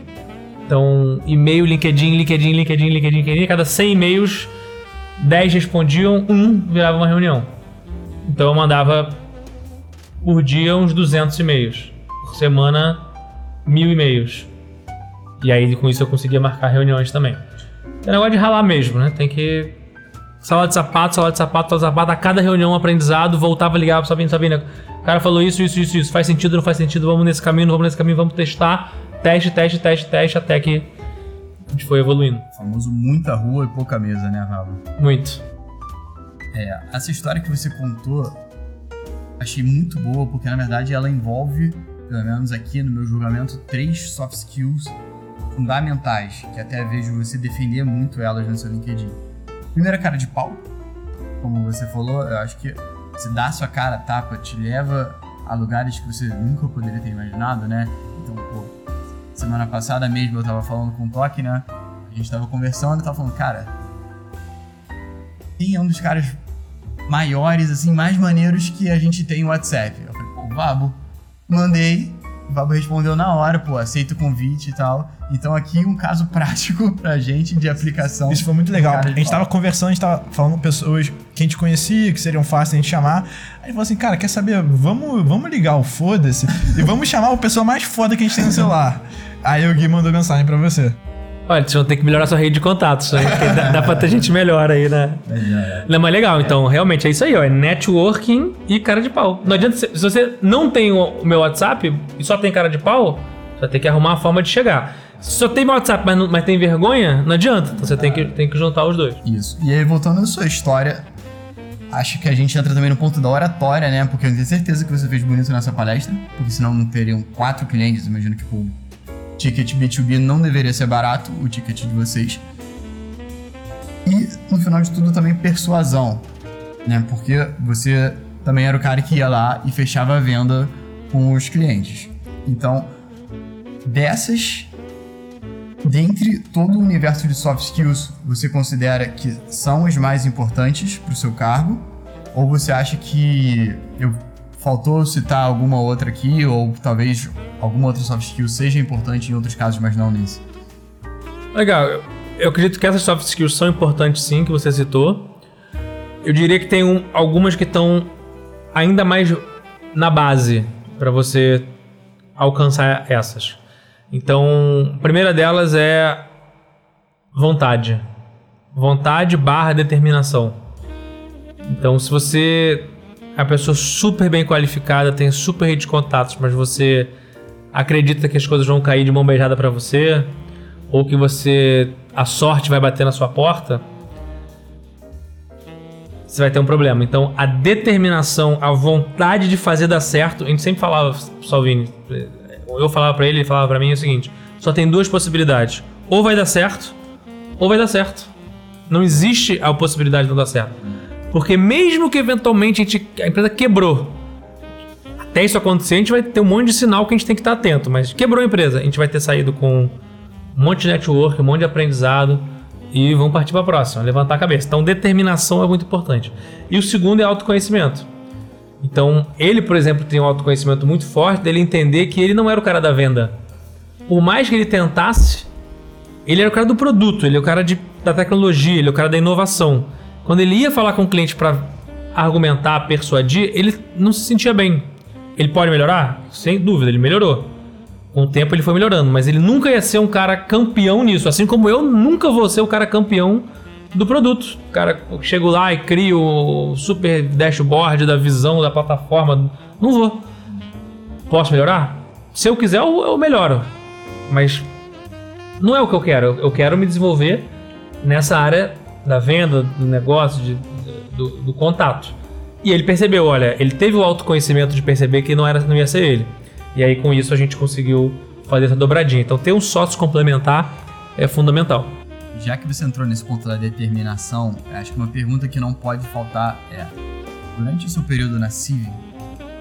Então, e-mail, LinkedIn, LinkedIn, LinkedIn, LinkedIn, LinkedIn. Cada 100 e-mails, 10 respondiam, um virava uma reunião. Então eu mandava por dia uns 200 e-mails. Por semana, mil e-mails. E aí com isso eu conseguia marcar reuniões também. É negócio de ralar mesmo, né? Tem que. Sala de sapato, sala de sapato, sala de sapato. A cada reunião, um aprendizado, voltava a ligar pra Sabine, Sabine. O cara falou isso, isso, isso, isso. Faz sentido, não faz sentido? Vamos nesse caminho, vamos nesse caminho, vamos testar. Teste, teste, teste, teste, até que a gente foi evoluindo. O famoso muita rua e pouca mesa, né, Rafa? Muito. É, essa história que você contou, achei muito boa, porque na verdade ela envolve, pelo menos aqui no meu julgamento, três soft skills fundamentais, que até vejo você defender muito elas no seu LinkedIn. Primeiro, a cara de pau. Como você falou, eu acho que você dá a sua cara a tapa, te leva a lugares que você nunca poderia ter imaginado, né? Então, pô, semana passada mesmo eu tava falando com o Toque, né? A gente tava conversando e tava falando, cara, quem é um dos caras maiores, assim, mais maneiros que a gente tem no WhatsApp? Eu falei, pô, o Vabo. Mandei, o Vabo respondeu na hora, pô, aceita o convite e tal. Então aqui um caso prático pra gente de aplicação. Isso foi muito legal. A gente tava conversando, a gente tava falando com pessoas que a gente conhecia, que seriam fáceis a gente chamar. Aí ele falou assim, cara, quer saber? Vamos, vamos ligar o foda-se e vamos chamar a pessoa mais foda que a gente tem no celular. Aí o Gui mandou mensagem pra você. Olha, vocês vão ter que melhorar sua rede de contatos, né? Porque dá, dá pra ter gente melhor aí, né? Não, mas legal, então realmente é isso aí, ó. É networking e cara de pau. Não adianta, se se você não tem o meu WhatsApp e só tem cara de pau, você vai ter que arrumar uma forma de chegar. Se só tem meu WhatsApp, mas, não- mas tem vergonha, não adianta. Então você tem que, tem que juntar os dois. Isso. E aí, voltando à sua história, acho que a gente entra também no ponto da oratória, né? Porque eu tenho certeza que você fez bonito nessa palestra, porque senão não teriam quatro clientes. Imagino que o ticket B2B não deveria ser barato, o ticket de vocês. E, no final de tudo, também persuasão, né? Porque você também era o cara que ia lá e fechava a venda com os clientes. Então, dessas dentre todo o universo de soft skills, você considera que são as mais importantes para o seu cargo? Ou você acha que eu faltou citar alguma outra aqui, ou talvez alguma outra soft skill seja importante em outros casos, mas não nesse? Legal, eu, acredito que essas soft skills são importantes sim, que você citou. Eu diria que tem um- algumas que estão ainda mais na base para você alcançar essas. Então, a primeira delas é vontade. Vontade barra determinação. Então, se você é uma pessoa super bem qualificada, tem super rede de contatos, mas você acredita que as coisas vão cair de mão beijada para você, ou que você a sorte vai bater na sua porta, você vai ter um problema. Então, a determinação, a vontade de fazer dar certo, a gente sempre falava, Salvini, eu falava para ele, ele falava para mim o seguinte: só tem duas possibilidades. Ou vai dar certo, ou vai dar certo. Não existe a possibilidade de não dar certo. Porque mesmo que eventualmente a, gente, a empresa quebrou, até isso acontecer, a gente vai ter um monte de sinal que a gente tem que estar atento. Mas quebrou a empresa, a gente vai ter saído com um monte de network, um monte de aprendizado e vamos partir para a próxima, levantar a cabeça. Então, determinação é muito importante. E o segundo é autoconhecimento. Então, ele, por exemplo, tem um autoconhecimento muito forte dele entender que ele não era o cara da venda. Por mais que ele tentasse, ele era o cara do produto, ele é o cara de, da tecnologia, ele é o cara da inovação. Quando ele ia falar com o cliente para argumentar, persuadir, ele não se sentia bem. Ele pode melhorar? Sem dúvida, ele melhorou. Com o tempo ele foi melhorando, mas ele nunca ia ser um cara campeão nisso. Assim como eu nunca vou ser o cara campeão do produto. O cara chego lá e crio o super dashboard da visão da plataforma. Não vou. Posso melhorar? Se eu quiser, eu, eu melhoro. Mas não é o que eu quero. Eu quero me desenvolver nessa área da venda, do negócio, de, do, do, contato. E ele percebeu, olha, ele teve o autoconhecimento de perceber que não, era, não ia ser ele. E aí com isso a gente conseguiu fazer essa dobradinha. Então ter um sócio complementar é fundamental. Já que você entrou nesse ponto da determinação, acho que uma pergunta que não pode faltar é: durante o seu período na CIV,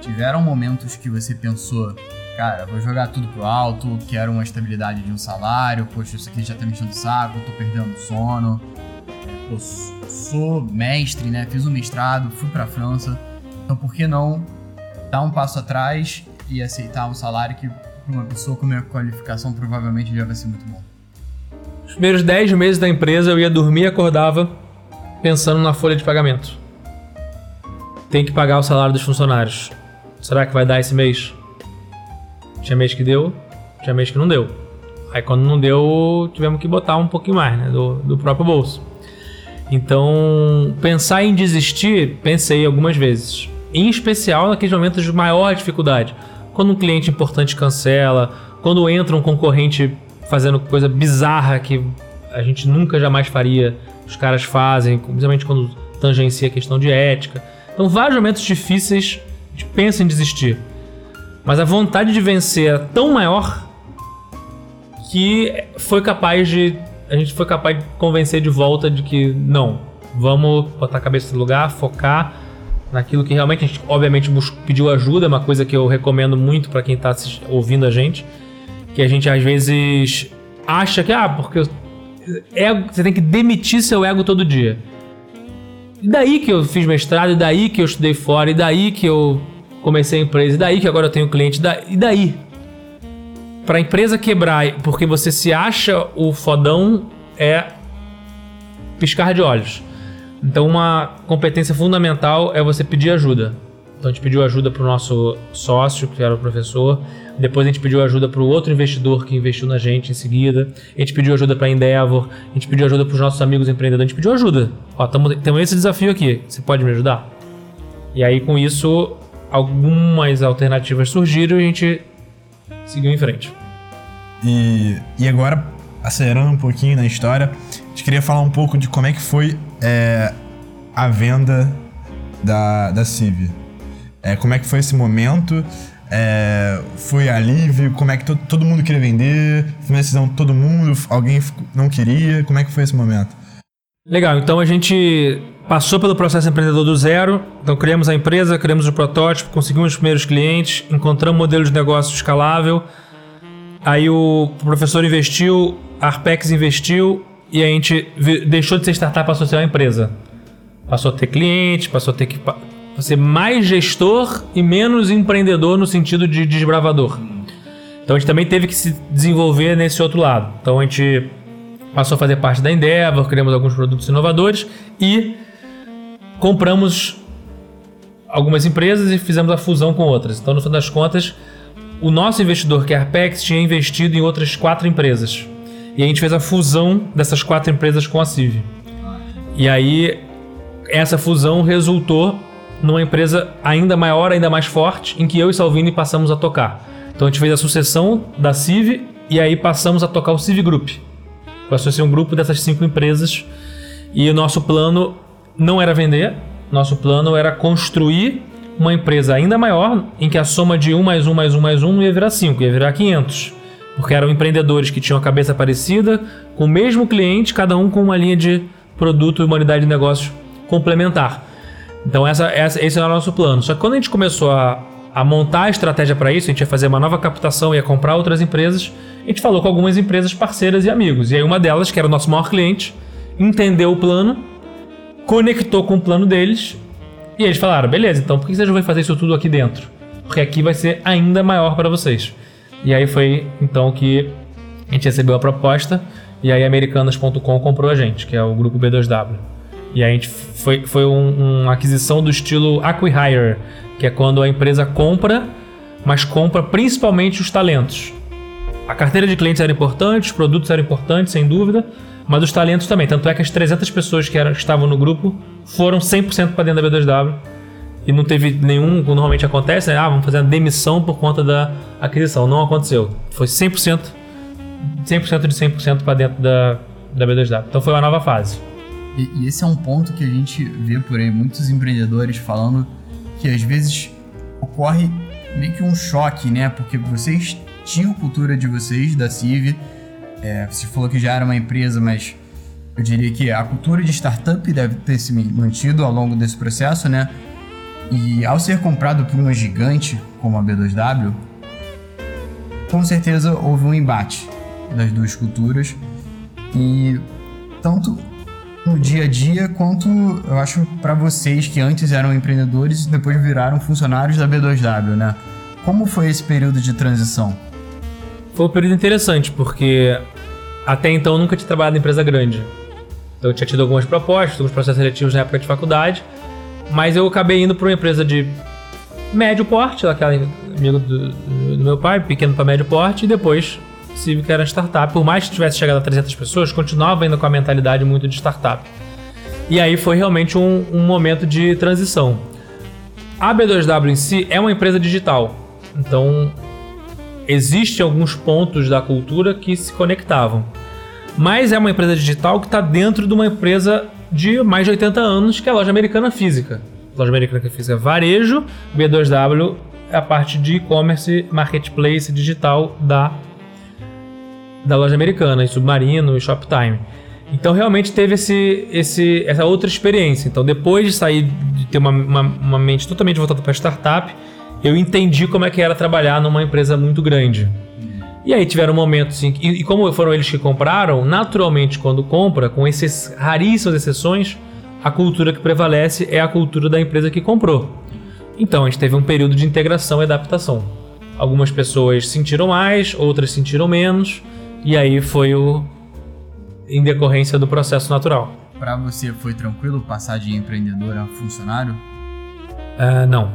tiveram momentos que você pensou, cara, vou jogar tudo pro alto, quero uma estabilidade de um salário, poxa, isso aqui já tá me enchendo o saco, tô perdendo sono. Eu sou mestre, né? Fiz um mestrado, fui pra França. Então por que não dar um passo atrás e aceitar um salário que para uma pessoa com minha qualificação provavelmente já vai ser muito bom? Os primeiros 10 meses da empresa eu ia dormir e acordava pensando na folha de pagamento. Tem que pagar o salário dos funcionários. Será que vai dar esse mês? Tinha mês que deu, tinha mês que não deu. Aí quando não deu, tivemos que botar um pouquinho mais, né? Do, do próprio bolso. Então, pensar em desistir, pensei algumas vezes. Em especial naqueles momentos de maior dificuldade. Quando um cliente importante cancela, quando entra um concorrente fazendo coisa bizarra que a gente nunca jamais faria, os caras fazem, principalmente quando tangencia a questão de ética. Então, vários momentos difíceis, a gente pensa em desistir. Mas a vontade de vencer era tão maior que foi capaz de. A gente foi capaz de convencer de volta de que não, vamos botar a cabeça no lugar, focar naquilo que realmente a gente, obviamente, pediu ajuda, é uma coisa que eu recomendo muito para quem está ouvindo a gente, que a gente às vezes acha que, ah, porque ego, você tem que demitir seu ego todo dia. E daí que eu fiz mestrado, e daí que eu estudei fora, e daí que eu comecei a empresa, e daí que agora eu tenho cliente, e daí? Para a empresa quebrar porque você se acha o fodão é piscar de olhos. Então, uma competência fundamental é você pedir ajuda. Então, a gente pediu ajuda para o nosso sócio, que era o professor. Depois, a gente pediu ajuda para o outro investidor que investiu na gente em seguida. A gente pediu ajuda para a Endeavor. A gente pediu ajuda para os nossos amigos empreendedores. A gente pediu ajuda. Ó, temos esse desafio aqui. Você pode me ajudar? E aí, com isso, algumas alternativas surgiram e a gente seguiu em frente. E, e agora, acelerando um pouquinho na história, a gente queria falar um pouco de como é que foi é, a venda da, da CIV. É, como é que foi esse momento? É, foi alívio? Como é que to, todo mundo queria vender? Foi uma decisão de todo mundo? Alguém não queria? Como é que foi esse momento? Legal, então a gente passou pelo processo empreendedor do zero. Então criamos a empresa, criamos o protótipo, conseguimos os primeiros clientes, encontramos um modelo de negócio escalável. Aí o professor investiu, a Arpex investiu e a gente deixou de ser startup passou a ser uma empresa. Passou a ter clientes, passou a ter que ser mais gestor e menos empreendedor no sentido de desbravador. Então a gente também teve que se desenvolver nesse outro lado. Então a gente passou a fazer parte da Endeavor, criamos alguns produtos inovadores e compramos algumas empresas e fizemos a fusão com outras. Então, no fim das contas, o nosso investidor, que é a Arpex, tinha investido em outras quatro empresas. E a gente fez a fusão dessas quatro empresas com a CIV. E aí, essa fusão resultou numa empresa ainda maior, ainda mais forte, em que eu e Salvini passamos a tocar. Então a gente fez a sucessão da CIV e aí passamos a tocar o CIV Group. A ser um grupo dessas cinco empresas e o nosso plano não era vender, nosso plano era construir uma empresa ainda maior, em que a soma de 1 mais 1 mais 1 mais 1 não ia virar 5, ia virar 500. Porque eram empreendedores que tinham a cabeça parecida, com o mesmo cliente, cada um com uma linha de produto e uma unidade de negócio complementar. Então essa, essa, esse era o nosso plano. Só que quando a gente começou a, a montar a estratégia para isso, a gente ia fazer uma nova captação, ia comprar outras empresas, a gente falou com algumas empresas parceiras e amigos. E aí uma delas, que era o nosso maior cliente, entendeu o plano, conectou com o plano deles, e eles falaram, beleza, então por que vocês não vão fazer isso tudo aqui dentro? Porque aqui vai ser ainda maior para vocês. E aí foi então que a gente recebeu a proposta e aí Americanas.com comprou a gente, que é o grupo B2W. E a gente foi, foi um, uma aquisição do estilo acquihire, que é quando a empresa compra, mas compra principalmente os talentos. A carteira de clientes era importante, os produtos eram importantes, sem dúvida, mas os talentos também. Tanto é que as 300 pessoas que, eram, que estavam no grupo foram 100% para dentro da B2W e não teve nenhum, como normalmente acontece, né? ah, vamos fazer a demissão por conta da aquisição. Não aconteceu. Foi 100%, 100% de 100% para dentro da, da B2W. Então foi uma nova fase. E, e, esse é um ponto que a gente vê por aí muitos empreendedores falando que às vezes ocorre meio que um choque, né? Porque vocês tinham cultura de vocês, da CIV, é, você falou que já era uma empresa, mas eu diria que a cultura de startup deve ter se mantido ao longo desse processo, né? E ao ser comprado por uma gigante como a B2W, com certeza houve um embate das duas culturas e tanto no dia a dia quanto eu acho para vocês que antes eram empreendedores e depois viraram funcionários da B2W, né? Como foi esse período de transição? Foi um período interessante porque até então eu nunca tinha trabalhado em empresa grande. Então eu tinha tido algumas propostas, alguns processos seletivos na época de faculdade mas eu acabei indo para uma empresa de médio porte, aquela amigo do, do meu pai, pequeno para médio porte, e depois Civic era startup. Por mais que tivesse chegado a 300 pessoas, continuava ainda com a mentalidade muito de startup. E aí foi realmente um, um momento de transição. A B2W em si é uma empresa digital, então existem alguns pontos da cultura que se conectavam. Mas é uma empresa digital que está dentro de uma empresa de mais de 80 anos, que é a loja americana física. Loja americana física é varejo, B2W é a parte de e-commerce, marketplace digital da, da loja americana, e Submarino e Shoptime. Então realmente teve esse, esse, essa outra experiência. Então depois de sair de ter uma, uma, uma mente totalmente voltada para startup, eu entendi como é que era trabalhar numa empresa muito grande. E aí tiveram momentos em que, e, como foram eles que compraram, naturalmente quando compra, com essas raríssimas exceções, a cultura que prevalece é a cultura da empresa que comprou. Então a gente teve um período de integração e adaptação. Algumas pessoas sentiram mais, outras sentiram menos, e aí foi o em decorrência do processo natural. Para você foi tranquilo passar de empreendedor a funcionário? Uh, não.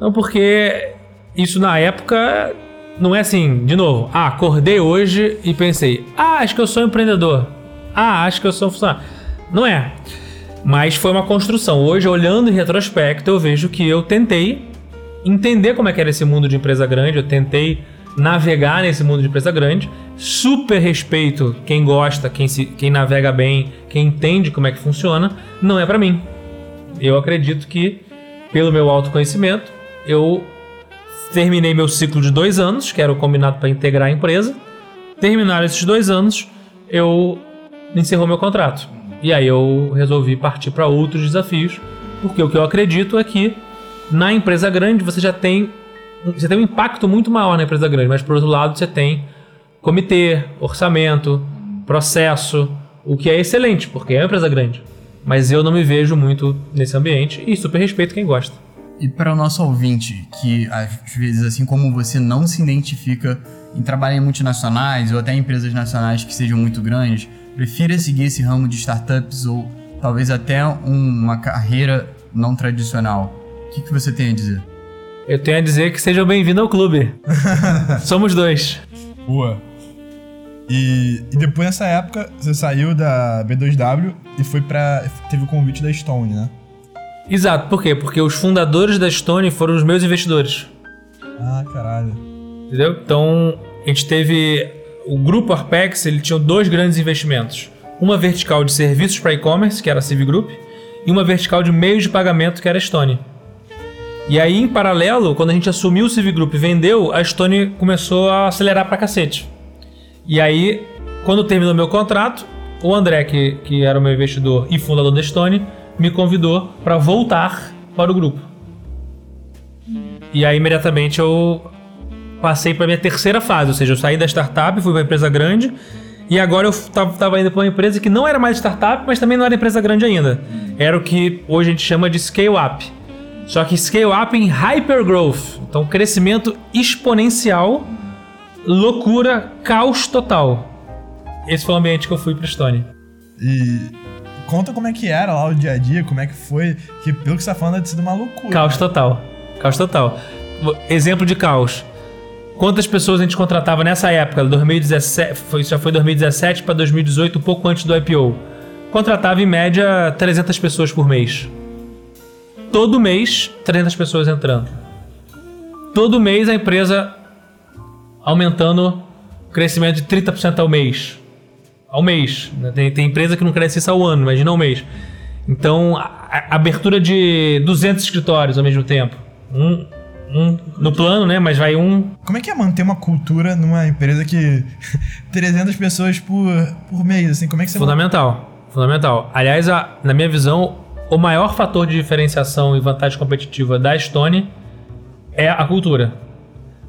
Não, porque isso na época não é assim, de novo, ah, acordei hoje e pensei, ah, acho que eu sou empreendedor. Ah, acho que eu sou funcionário. Não é. Mas foi uma construção. Hoje, olhando em retrospecto, eu vejo que eu tentei entender como é que era esse mundo de empresa grande, eu tentei navegar nesse mundo de empresa grande. Super respeito quem gosta, quem, se, quem navega bem, quem entende como é que funciona. Não é para mim. Eu acredito que, pelo meu autoconhecimento, eu terminei meu ciclo de dois anos, que era o combinado para integrar a empresa. Terminaram esses dois anos, eu encerrou meu contrato. E aí eu resolvi partir para outros desafios, porque o que eu acredito é que na empresa grande você já tem você tem um impacto muito maior na empresa grande, mas por outro lado você tem comitê, orçamento, processo, o que é excelente, porque é uma empresa grande. Mas eu não me vejo muito nesse ambiente e super respeito quem gosta. E para o nosso ouvinte, que às vezes, assim como você, não se identifica em trabalhar em multinacionais ou até em empresas nacionais que sejam muito grandes, prefira seguir esse ramo de startups ou talvez até um, uma carreira não tradicional. O que, que você tem a dizer? Eu tenho a dizer que sejam bem-vindos ao clube. Somos dois. Boa. E, e, depois nessa época, você saiu da B2W e foi para teve o convite da Stone, né? Exato, por quê? Porque os fundadores da Stone foram os meus investidores. Ah, caralho. Entendeu? Então, a gente teve o grupo Arpex ele tinha dois grandes investimentos. Uma vertical de serviços para e-commerce, que era a Civ Group, e uma vertical de meios de pagamento, que era a Stone. E aí, em paralelo, quando a gente assumiu o Civ Group e vendeu, a Stone começou a acelerar pra cacete. E aí, quando terminou meu contrato, o André, que, que era o meu investidor e fundador da Stone, me convidou para voltar para o grupo. E aí, imediatamente, eu passei para minha terceira fase, ou seja, eu saí da startup, fui para empresa grande, e agora eu estava indo para uma empresa que não era mais startup, mas também não era empresa grande ainda. Era o que hoje a gente chama de scale-up. Só que scale-up em hypergrowth. Então, crescimento exponencial, loucura, caos total. Esse foi o ambiente que eu fui para Stone. E conta como é que era lá o dia a dia, como é que foi, que pelo que você tá falando deve sido uma loucura. Caos né? total. Caos total. Exemplo de caos. Quantas pessoas a gente contratava nessa época, 2017, foi, já foi 2017 para 2018, um pouco antes do IPO? Contratava em média 300 pessoas por mês. Todo mês, 300 pessoas entrando. Todo mês a empresa aumentando crescimento de 30% ao mês. Ao mês. né? Tem, tem empresa que não cresce isso ao ano, imagina ao mês. Então, a, a abertura de 200 escritórios ao mesmo tempo. Um, um no plano, né? Mas vai um. Como é que é manter uma cultura numa empresa que 300 pessoas por, por mês, assim, como é que você Fundamental. Fundamental. Aliás, a- na minha visão, o maior fator de diferenciação e vantagem competitiva da Stone é a cultura.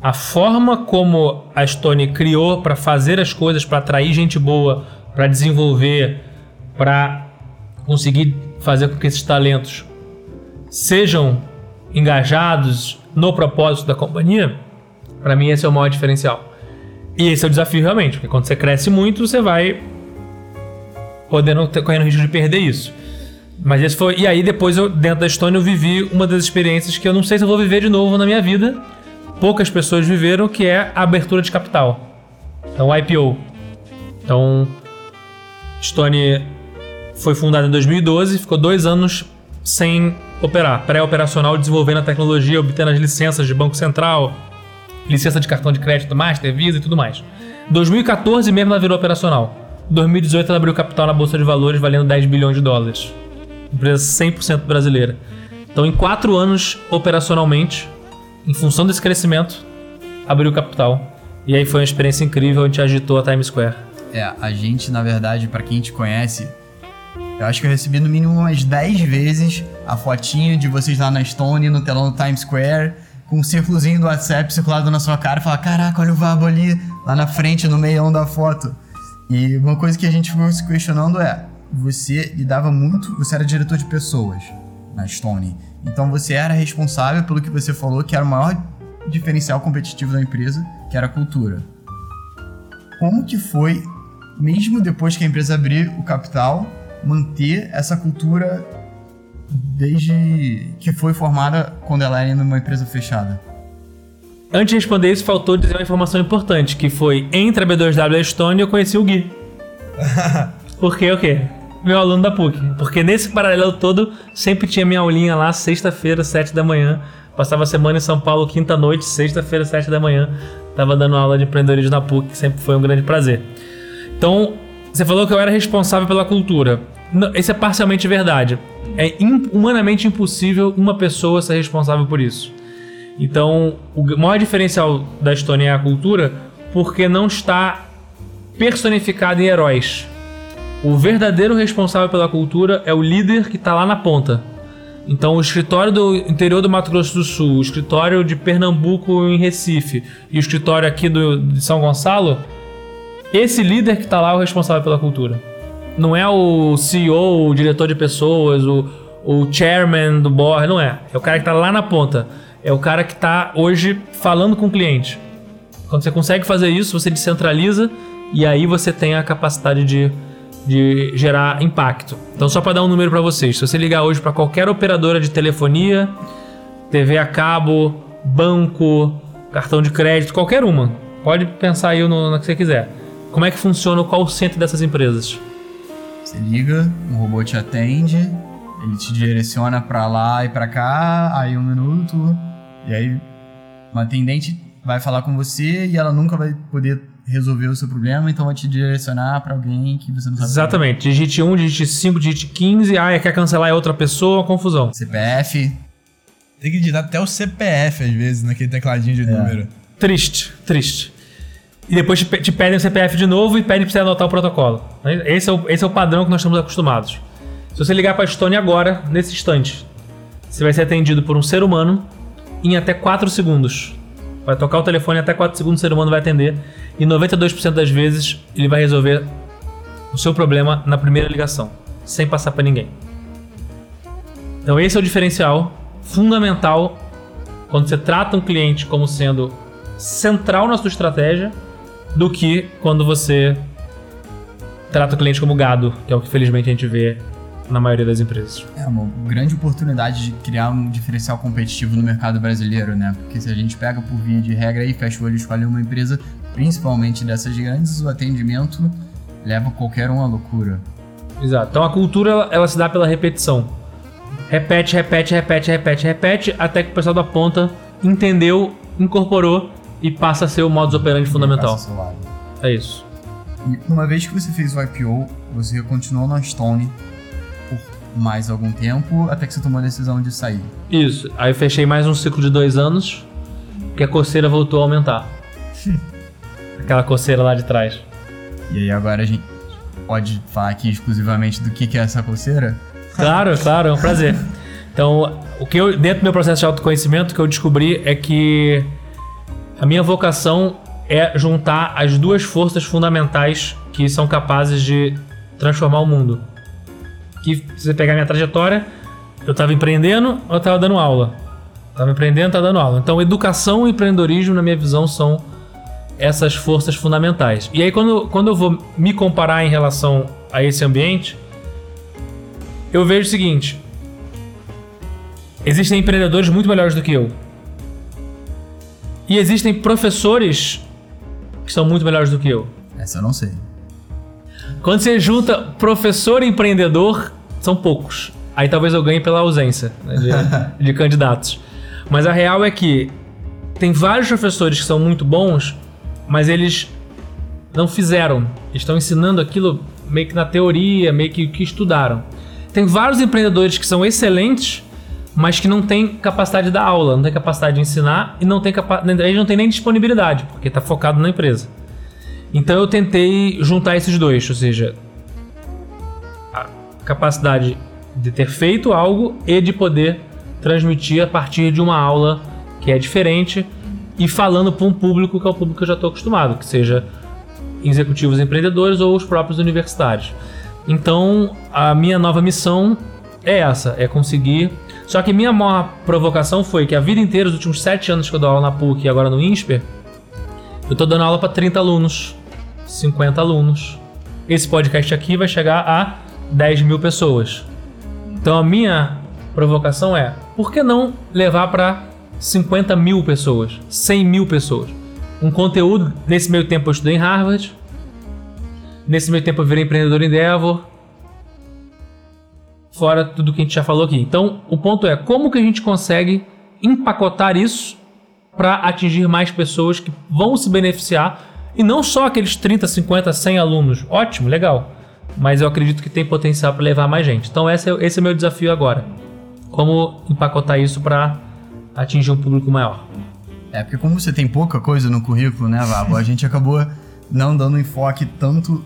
A forma como a Stone criou para fazer as coisas, para atrair gente boa, para desenvolver, para conseguir fazer com que esses talentos sejam engajados no propósito da companhia, para mim esse é o maior diferencial. E esse é o desafio realmente, porque quando você cresce muito, você vai podendo correndo risco de perder isso. Mas esse foi. E aí, depois, eu, dentro da Stone, eu vivi uma das experiências que eu não sei se eu vou viver de novo na minha vida. Poucas pessoas viveram, que é a abertura de capital. Então, IPO. Então, Stone foi fundada em 2012, ficou dois anos sem operar, pré-operacional, desenvolvendo a tecnologia, obtendo as licenças de Banco Central, licença de cartão de crédito, Master, Visa e tudo mais. 2014 mesmo ela virou operacional. 2018 ela abriu capital na Bolsa de Valores valendo 10 bilhões de dólares. Empresa 100% brasileira. Então, em quatro anos operacionalmente, em função desse crescimento, abriu capital. E aí foi uma experiência incrível, a gente agitou a Times Square. É, a gente, na verdade, pra quem te conhece, eu acho que eu recebi no mínimo umas 10 vezes a fotinha de vocês lá na Stone, no telão do Times Square, com um círculozinho do WhatsApp circulado na sua cara falar: Caraca, olha o Vabo ali, lá na frente, no meião da foto. E uma coisa que a gente ficou se questionando é: você lidava muito, você era diretor de pessoas na Stone. Então você era responsável pelo que você falou, que era o maior diferencial competitivo da empresa, que era a cultura. Como que foi, mesmo depois que a empresa abrir o capital, manter essa cultura desde que foi formada quando ela era uma empresa fechada? Antes de responder isso, faltou dizer uma informação importante, que foi entre a B2W e a Stone eu conheci o Gui. Porque o quê? Meu aluno da PUC. Porque nesse paralelo todo, sempre tinha minha aulinha lá, sexta-feira, sete da manhã. Passava a semana em São Paulo, quinta-noite, sexta-feira, sete da manhã. Tava dando aula de empreendedorismo na PUC, que sempre foi um grande prazer. Então, você falou que eu era responsável pela cultura. Não, isso é parcialmente verdade. É humanamente impossível uma pessoa ser responsável por isso. Então, o maior diferencial da Estônia é a cultura, porque não está personificado em heróis. O verdadeiro responsável pela cultura é o líder que está lá na ponta. Então, o escritório do interior do Mato Grosso do Sul, o escritório de Pernambuco em Recife e o escritório aqui do, de São Gonçalo, esse líder que está lá é o responsável pela cultura. Não é o CEO, o diretor de pessoas, o, o chairman do board, não é. É o cara que está lá na ponta. É o cara que está hoje falando com o cliente. Quando você consegue fazer isso, você descentraliza e aí você tem a capacidade de, de gerar impacto. Então, só para dar um número para vocês: se você ligar hoje para qualquer operadora de telefonia, TV a cabo, banco, cartão de crédito, qualquer uma, pode pensar aí no, no que você quiser. Como é que funciona o call center dessas empresas? Você liga, um robô te atende, ele te direciona pra lá e pra cá, aí um minuto, e aí uma atendente vai falar com você e ela nunca vai poder resolver o seu problema, então vai te direcionar pra alguém que você não sabe. Exatamente. Digite 1, digite 5, digite 15. Ah, quer cancelar é outra pessoa, confusão. CPF. Tem que digitar até o CPF, às vezes, naquele tecladinho de número. Triste, triste. E depois te, pe- te pedem o CPF de novo e pedem pra você anotar o protocolo. Esse é o, esse é o padrão que nós estamos acostumados. Se você ligar pra Stone agora, nesse instante, você vai ser atendido por um ser humano em até 4 segundos. Vai tocar o telefone até 4 segundos, o ser humano vai atender. E 92% das vezes ele vai resolver o seu problema na primeira ligação, sem passar pra ninguém. Então esse é o diferencial fundamental quando você trata um cliente como sendo central na sua estratégia do que quando você trata o cliente como gado, que é o que felizmente a gente vê na maioria das empresas. É uma grande oportunidade de criar um diferencial competitivo no mercado brasileiro, né? Porque se a gente pega por via de regra e fecha o olho e escolhe uma empresa, principalmente dessas grandes, o atendimento leva qualquer um à loucura. Exato. Então a cultura ela, ela se dá pela repetição. Repete, repete, repete, repete, repete, até que o pessoal da ponta entendeu, incorporou e passa a ser o modus operandi fundamental. Passa ao seu lado. É isso. E uma vez que você fez o IPO, você continuou na Stone mais algum tempo, até que você tomou a decisão de sair. Isso. Aí eu fechei mais um ciclo de dois anos, que a coceira voltou a aumentar. Aquela coceira lá de trás. E aí agora a gente pode falar aqui exclusivamente do que que é essa coceira? Claro, claro, é um prazer. Então, o que eu, dentro do meu processo de autoconhecimento, o que eu descobri é que a minha vocação é juntar as duas forças fundamentais que são capazes de transformar o mundo. Que se você pegar minha trajetória, eu estava empreendendo, eu estava dando aula. Estava empreendendo, estava dando aula. Então, educação e empreendedorismo, na minha visão, são essas forças fundamentais. E aí, quando, quando eu vou me comparar em relação a esse ambiente, eu vejo o seguinte: existem empreendedores muito melhores do que eu. E existem professores que são muito melhores do que eu. Essa eu não sei. Quando você junta professor e empreendedor, são poucos. Aí talvez eu ganhe pela ausência né, de, de candidatos. Mas a real é que tem vários professores que são muito bons, mas eles não fizeram. Estão ensinando aquilo meio que na teoria, meio que, que estudaram. Tem vários empreendedores que são excelentes, mas que não têm capacidade da aula, não têm capacidade de ensinar e não tem capa eles não têm nem disponibilidade, porque está focado na empresa. Então eu tentei juntar esses dois, ou seja, a capacidade de ter feito algo e de poder transmitir a partir de uma aula que é diferente e falando para um público que é o público que eu já estou acostumado, que seja executivos empreendedores ou os próprios universitários. Então a minha nova missão é essa, é conseguir. Só que minha maior provocação foi que a vida inteira, os últimos sete anos que eu dou aula na PUC e agora no INSPER, eu tô dando aula para 30 alunos, 50 alunos. Esse podcast aqui vai chegar a 10 mil pessoas. Então a minha provocação é: por que não levar para 50 mil pessoas, 100 mil pessoas? Um conteúdo. Nesse meio tempo eu estudei em Harvard. Nesse meio tempo eu virei empreendedor em Endeavor. Fora tudo que a gente já falou aqui. Então o ponto é: como que a gente consegue empacotar isso para atingir mais pessoas que vão se beneficiar e não só aqueles 30, 50, 100 alunos. Ótimo, legal. Mas eu acredito que tem potencial para levar mais gente. Então esse é, esse é o meu desafio agora. Como empacotar isso para atingir um público maior. É, porque como você tem pouca coisa no currículo, né, Vavo? A gente acabou não dando enfoque tanto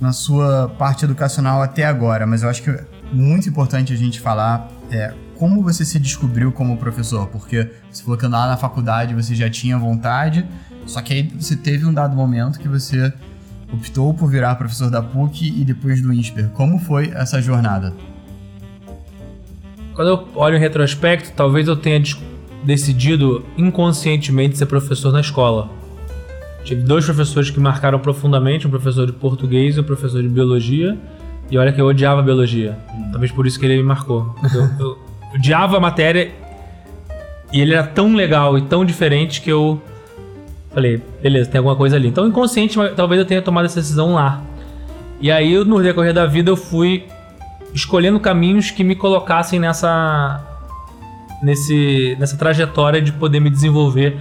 na sua parte educacional até agora, mas eu acho que é muito importante a gente falar é, como você se descobriu como professor, porque você falou que lá na faculdade você já tinha vontade, só que aí você teve um dado momento que você optou por virar professor da PUC e depois do INSPER. Como foi essa jornada? Quando eu olho em retrospecto, talvez eu tenha decidido inconscientemente ser professor na escola. Tive dois professores que marcaram profundamente, um professor de português e um professor de biologia. E olha que eu odiava biologia. Talvez por isso que ele me marcou. Eu, eu odiava a matéria e ele era tão legal e tão diferente que eu falei, beleza, tem alguma coisa ali. Então, inconsciente, talvez eu tenha tomado essa decisão lá. E aí, no decorrer da vida, eu fui escolhendo caminhos que me colocassem nessa nesse nessa trajetória de poder me desenvolver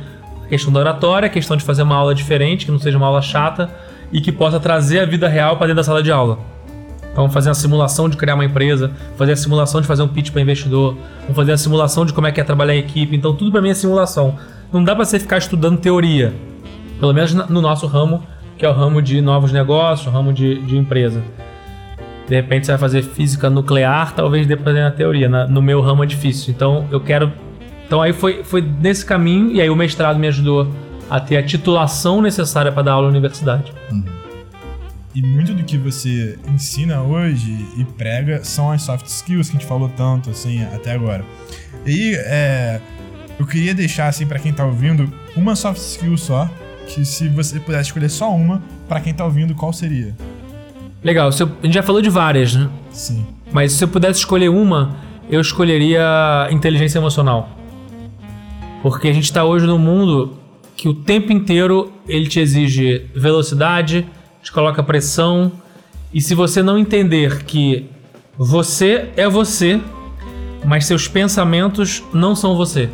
questão da oratória, a questão de fazer uma aula diferente, que não seja uma aula chata e que possa trazer a vida real para dentro da sala de aula. Então, fazer uma simulação de criar uma empresa, fazer a simulação de fazer um pitch para investidor, fazer a simulação de como é que é trabalhar em equipe. Então, tudo para mim é simulação. Não dá para você ficar estudando teoria, pelo menos no nosso ramo, que é o ramo de novos negócios, ramo de, de empresa. De repente você vai fazer física nuclear, talvez dê pra na teoria. Na, no meu ramo é difícil. Então eu quero. Então aí foi, foi nesse caminho, e aí o mestrado me ajudou a ter a titulação necessária para dar aula na universidade. Uhum. E muito do que você ensina hoje e prega são as soft skills que a gente falou tanto assim até agora. E é, eu queria deixar assim para quem tá ouvindo uma soft skill só, que se você pudesse escolher só uma, para quem tá ouvindo, qual seria? Legal, eu, a gente já falou de várias, né? Sim. Mas se eu pudesse escolher uma, eu escolheria inteligência emocional. Porque a gente está hoje num mundo que o tempo inteiro ele te exige velocidade, te coloca pressão. E se você não entender que você é você, mas seus pensamentos não são você.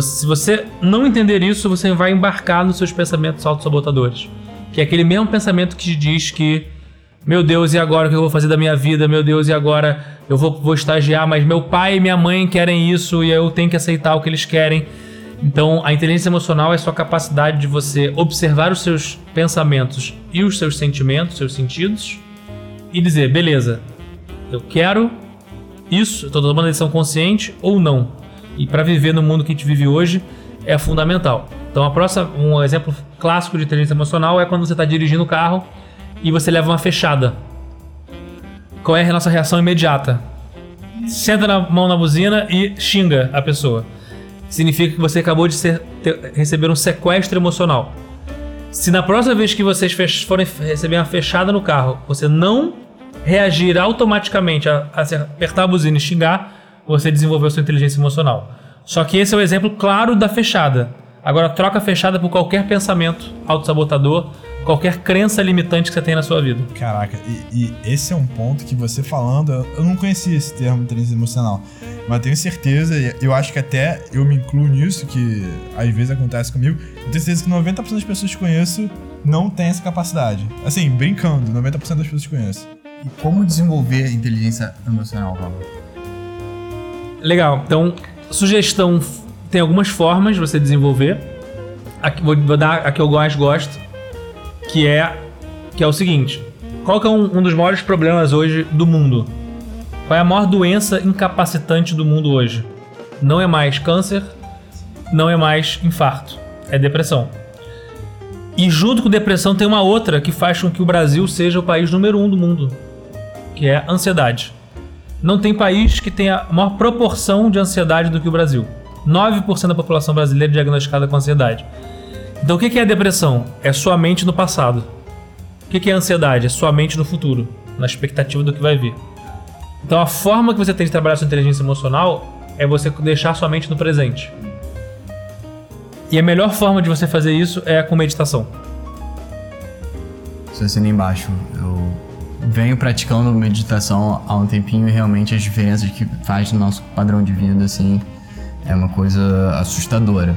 Se você não entender isso, você vai embarcar nos seus pensamentos autossabotadores. Que é aquele mesmo pensamento que te diz que meu Deus, e agora o que eu vou fazer da minha vida? Meu Deus, e agora eu vou, vou estagiar, mas meu pai e minha mãe querem isso e eu tenho que aceitar o que eles querem. Então, a inteligência emocional é a sua capacidade de você observar os seus pensamentos e os seus sentimentos, seus sentidos, e dizer: beleza, eu quero isso, estou tomando uma decisão consciente ou não. E para viver no mundo que a gente vive hoje é fundamental. Então, a próxima, um exemplo clássico de inteligência emocional é quando você está dirigindo o carro e você leva uma fechada. Qual é a nossa reação imediata? Senta na mão na buzina e xinga a pessoa. Significa que você acabou de ser, ter, receber um sequestro emocional. Se na próxima vez que vocês forem receber uma fechada no carro, você não reagir automaticamente a, a apertar a buzina e xingar, você desenvolveu sua inteligência emocional. Só que esse é o exemplo claro da fechada. Agora troca a fechada por qualquer pensamento autossabotador, qualquer crença limitante que você tem na sua vida. Caraca, e, e, esse é um ponto que você falando, eu não conhecia esse termo inteligência emocional, mas tenho certeza, eu acho que até eu me incluo nisso, que às vezes acontece comigo, eu tenho certeza que 90% das pessoas que conheço não tem essa capacidade. Assim, brincando, 90% das pessoas que conheço. E como desenvolver inteligência emocional, Paulo? Legal, então, sugestão, tem algumas formas de você desenvolver. Aqui, vou, vou dar a que eu mais gosto que é que é o seguinte: qual que é um, um dos maiores problemas hoje do mundo? Qual é a maior doença incapacitante do mundo hoje? Não é mais câncer, não é mais infarto, é depressão. E junto com depressão tem uma outra que faz com que o Brasil seja o país número um do mundo, que é ansiedade. Não tem país que tenha maior proporção de ansiedade do que o Brasil. 9% da população brasileira é diagnosticada com ansiedade. Então o que é a depressão? É sua mente no passado. O que é a ansiedade? É sua mente no futuro, na expectativa do que vai vir. Então a forma que você tem de trabalhar sua inteligência emocional é você deixar sua mente no presente. E a melhor forma de você fazer isso é com meditação. Estou assina embaixo. Eu venho praticando meditação há um tempinho e realmente as diferenças que faz no nosso padrão de vida, assim, é uma coisa assustadora.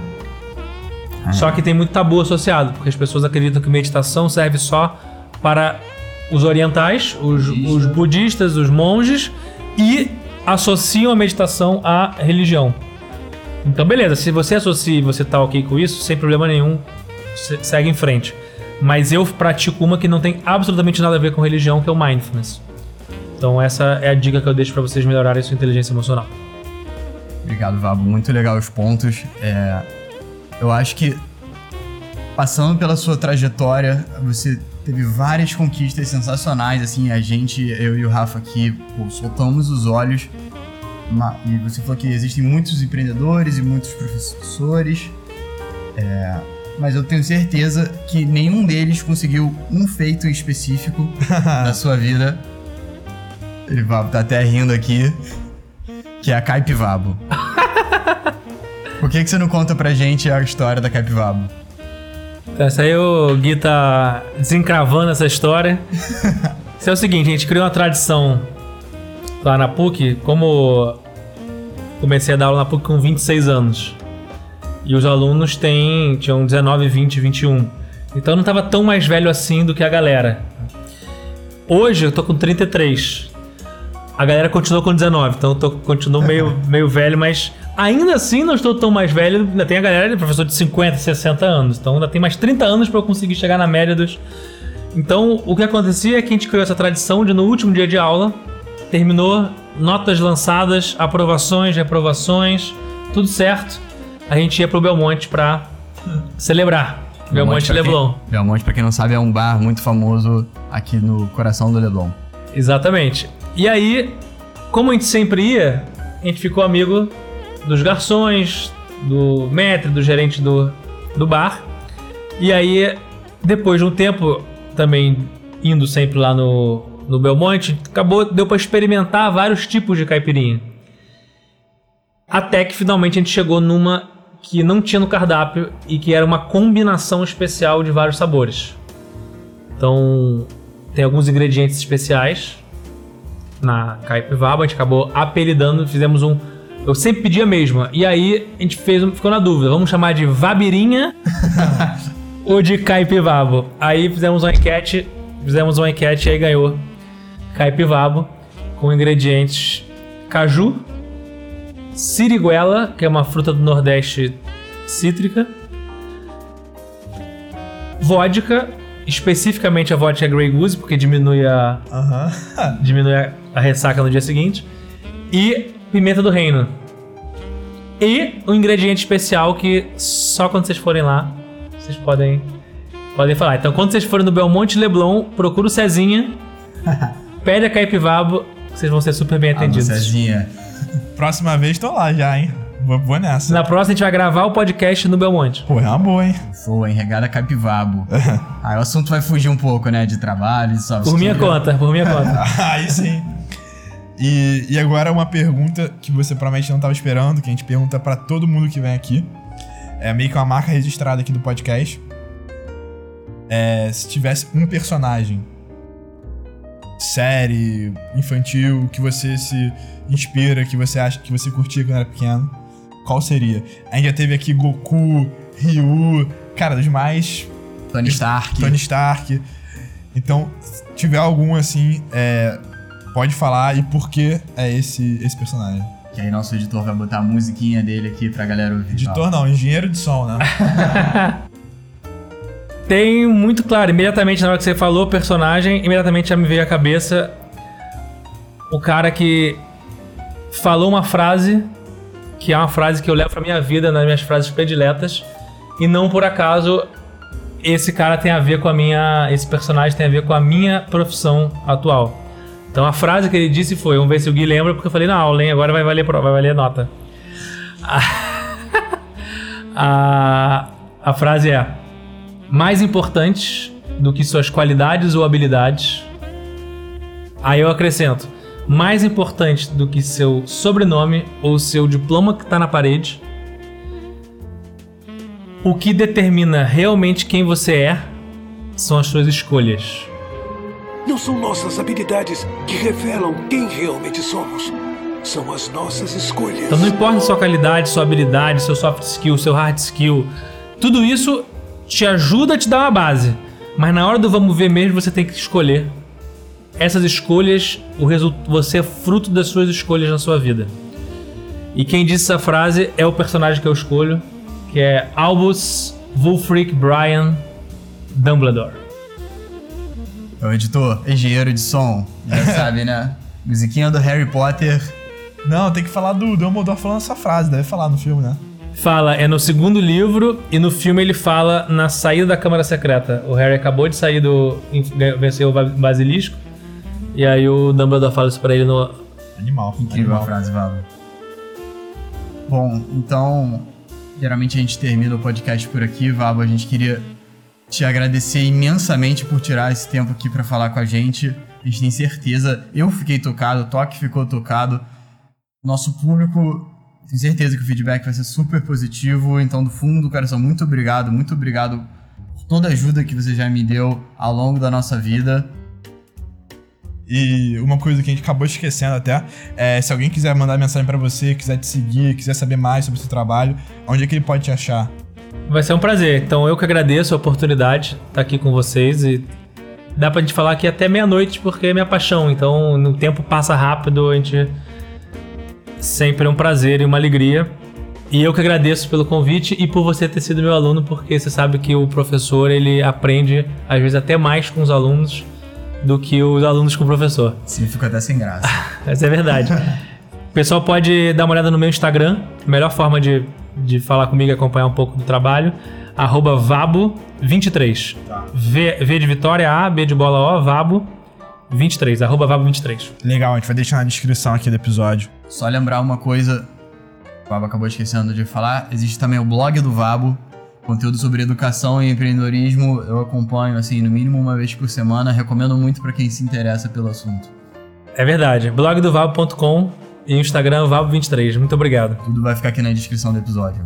Só que tem muito tabu associado, porque as pessoas acreditam que meditação serve só para os orientais, os, os budistas, os monges, e associam a meditação à religião. Então, beleza, se você associa e você tá ok com isso, sem problema nenhum, segue em frente. Mas eu pratico uma que não tem absolutamente nada a ver com religião, que é o mindfulness. Então, essa é a dica que eu deixo para vocês melhorarem sua inteligência emocional. Obrigado, Vabo. Muito legal os pontos. É, eu acho que passando pela sua trajetória, você teve várias conquistas sensacionais, assim, a gente, eu e o Rafa aqui, pô, soltamos os olhos. E você falou que existem muitos empreendedores e muitos professores. É, mas eu tenho certeza que nenhum deles conseguiu um feito específico na sua vida. Ele tá até rindo aqui. Que é a Caipivabo. Por que, que você não conta pra gente a história da Capivabo? Essa aí o Gui tá desencravando essa história. Isso é o seguinte, a gente criou uma tradição lá na PUC, como comecei a dar aula na PUC com 26 anos. E os alunos têm, tinham 19, 20, 21. Então eu não tava tão mais velho assim do que a galera. Hoje eu tô com 33. A galera continua com 19, então eu tô, continuo meio, meio velho, mas ainda assim não estou tão mais velho. Ainda tem a galera de professor de 50, 60 anos. Então ainda tem mais 30 anos para eu conseguir chegar na média dos. Então o que acontecia é que a gente criou essa tradição de no último dia de aula, terminou, notas lançadas, aprovações, reprovações, tudo certo. A gente ia pro Belmonte pra celebrar. Belmonte pra Leblon. Quem, Belmonte, pra quem não sabe, é um bar muito famoso aqui no coração do Leblon. Exatamente. E aí, como a gente sempre ia, a gente ficou amigo dos garçons, do maître, do gerente do, do bar. E aí, depois de um tempo, também indo sempre lá no, no Belmonte, acabou, deu para experimentar vários tipos de caipirinha. Até que finalmente a gente chegou numa que não tinha no cardápio e que era uma combinação especial de vários sabores. Então, tem alguns ingredientes especiais na caipivaba, a gente acabou apelidando, fizemos um eu sempre pedi a mesma. E aí a gente fez, ficou na dúvida, vamos chamar de vabirinha ou de caipivabo? Aí fizemos uma enquete, fizemos uma enquete e aí ganhou caipivabo com ingredientes caju, siriguela, que é uma fruta do Nordeste cítrica, vodka, especificamente a vodka Grey Goose, porque diminui a, diminui a, a ressaca no dia seguinte, e pimenta do reino. E um ingrediente especial que só quando vocês forem lá, vocês podem, podem falar. Então, quando vocês forem no Belmonte Leblon, procura o Cezinha, pede a caipivabo, vocês vão ser super bem Ah, atendidos. Cezinha. Próxima vez tô lá já, hein? Vou, vou nessa. Na próxima a gente vai gravar o podcast no Belmonte. Pô, é uma boa, hein? Foi, regada capivabo. Aí o assunto vai fugir um pouco, né? De trabalho, de soft Por minha conta, por minha conta. Aí sim. E, e agora uma pergunta que você provavelmente não estava esperando, que a gente pergunta pra todo mundo que vem aqui. É meio que uma marca registrada aqui do podcast. É, se tivesse um personagem, série, infantil, que você se inspira, que você acha que você curtia quando era pequeno, qual seria? A gente já teve aqui Goku, Ryu, cara, dos mais Tony Stark. Tony Stark. Então, se tiver algum assim, é, pode falar e por que é esse, esse personagem. Que aí nosso editor vai botar a musiquinha dele aqui pra galera ouvir. Editor não, engenheiro de som, né? Tem muito claro, imediatamente na hora que você falou o personagem, imediatamente já me veio à cabeça o cara que falou uma frase que é uma frase que eu levo pra minha vida, nas minhas frases prediletas, e não por acaso esse cara tem a ver com a minha. Esse personagem tem a ver com a minha profissão atual. Então a frase que ele disse foi: vamos ver se o Gui lembra, porque eu falei na aula, hein? Agora vai valer, vai valer nota. A, a frase é: mais importante do que suas qualidades ou habilidades. Aí eu acrescento: mais importante do que seu sobrenome ou seu diploma que está na parede. O que determina realmente quem você é são as suas escolhas. Não são nossas habilidades que revelam quem realmente somos. São as nossas escolhas. Então não importa sua qualidade, sua habilidade, seu soft skill, seu hard skill, tudo isso te ajuda a te dar uma base. Mas na hora do vamos ver mesmo, você tem que escolher. Essas escolhas, o você é fruto das suas escolhas na sua vida. E quem disse essa frase é o personagem que eu escolho, que é Albus Wulfric Brian Dumbledore. O editor, engenheiro de som, já sabe, né? Musiquinha do Harry Potter. Não, tem que falar do Dumbledore falando essa frase, deve falar no filme, né? Fala, é no segundo livro e no filme ele fala na saída da Câmara Secreta. O Harry acabou de sair do. venceu o ba- basilisco. E aí o Dumbledore fala isso pra ele no. Animal. Incrível a animal. frase, Valo. Bom, então, geralmente a gente termina o podcast por aqui, Vabo. A gente queria te agradecer imensamente por tirar esse tempo aqui pra falar com a gente. A gente tem certeza, eu fiquei tocado, o Toque ficou tocado. Nosso público, tenho certeza que o feedback vai ser super positivo. Então, do fundo do coração, muito obrigado, muito obrigado por toda a ajuda que você já me deu ao longo da nossa vida. E uma coisa que a gente acabou esquecendo até, é se alguém quiser mandar mensagem pra você, quiser te seguir, quiser saber mais sobre o seu trabalho, onde é que ele pode te achar? Vai ser um prazer. Então eu que agradeço a oportunidade de estar aqui com vocês e dá pra gente falar aqui até meia-noite porque é minha paixão. Então o tempo passa rápido, a gente sempre é um prazer e uma alegria. E eu que agradeço pelo convite e por você ter sido meu aluno, porque você sabe que o professor ele aprende às vezes até mais com os alunos do que os alunos com o professor. Sim, fico até sem graça. Essa é verdade. o pessoal pode dar uma olhada no meu Instagram, a melhor forma de, de falar comigo e acompanhar um pouco do trabalho, arroba vabo23. Tá. V, v de Vitória, A, B de bola O, vabo 23, arroba vabo23. Legal, a gente vai deixar na descrição aqui do episódio. Só lembrar uma coisa, o Vabo acabou esquecendo de falar, existe também o blog do Vabo, conteúdo sobre educação e empreendedorismo, eu acompanho assim no mínimo uma vez por semana, recomendo muito para quem se interessa pelo assunto. É verdade, blogdovabo.com e Instagram vabo23. Muito obrigado. Tudo vai ficar aqui na descrição do episódio.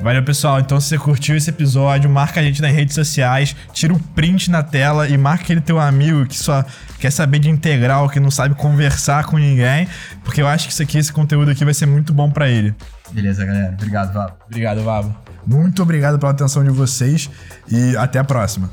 Valeu, pessoal. Então, se você curtiu esse episódio, marca a gente nas redes sociais, tira o print na tela e marca aquele teu amigo que só quer saber de integral, que não sabe conversar com ninguém, porque eu acho que isso aqui, esse conteúdo aqui vai ser muito bom para ele. Beleza, galera. Obrigado, Vabo. Obrigado, Vabo. Muito obrigado pela atenção de vocês e até a próxima.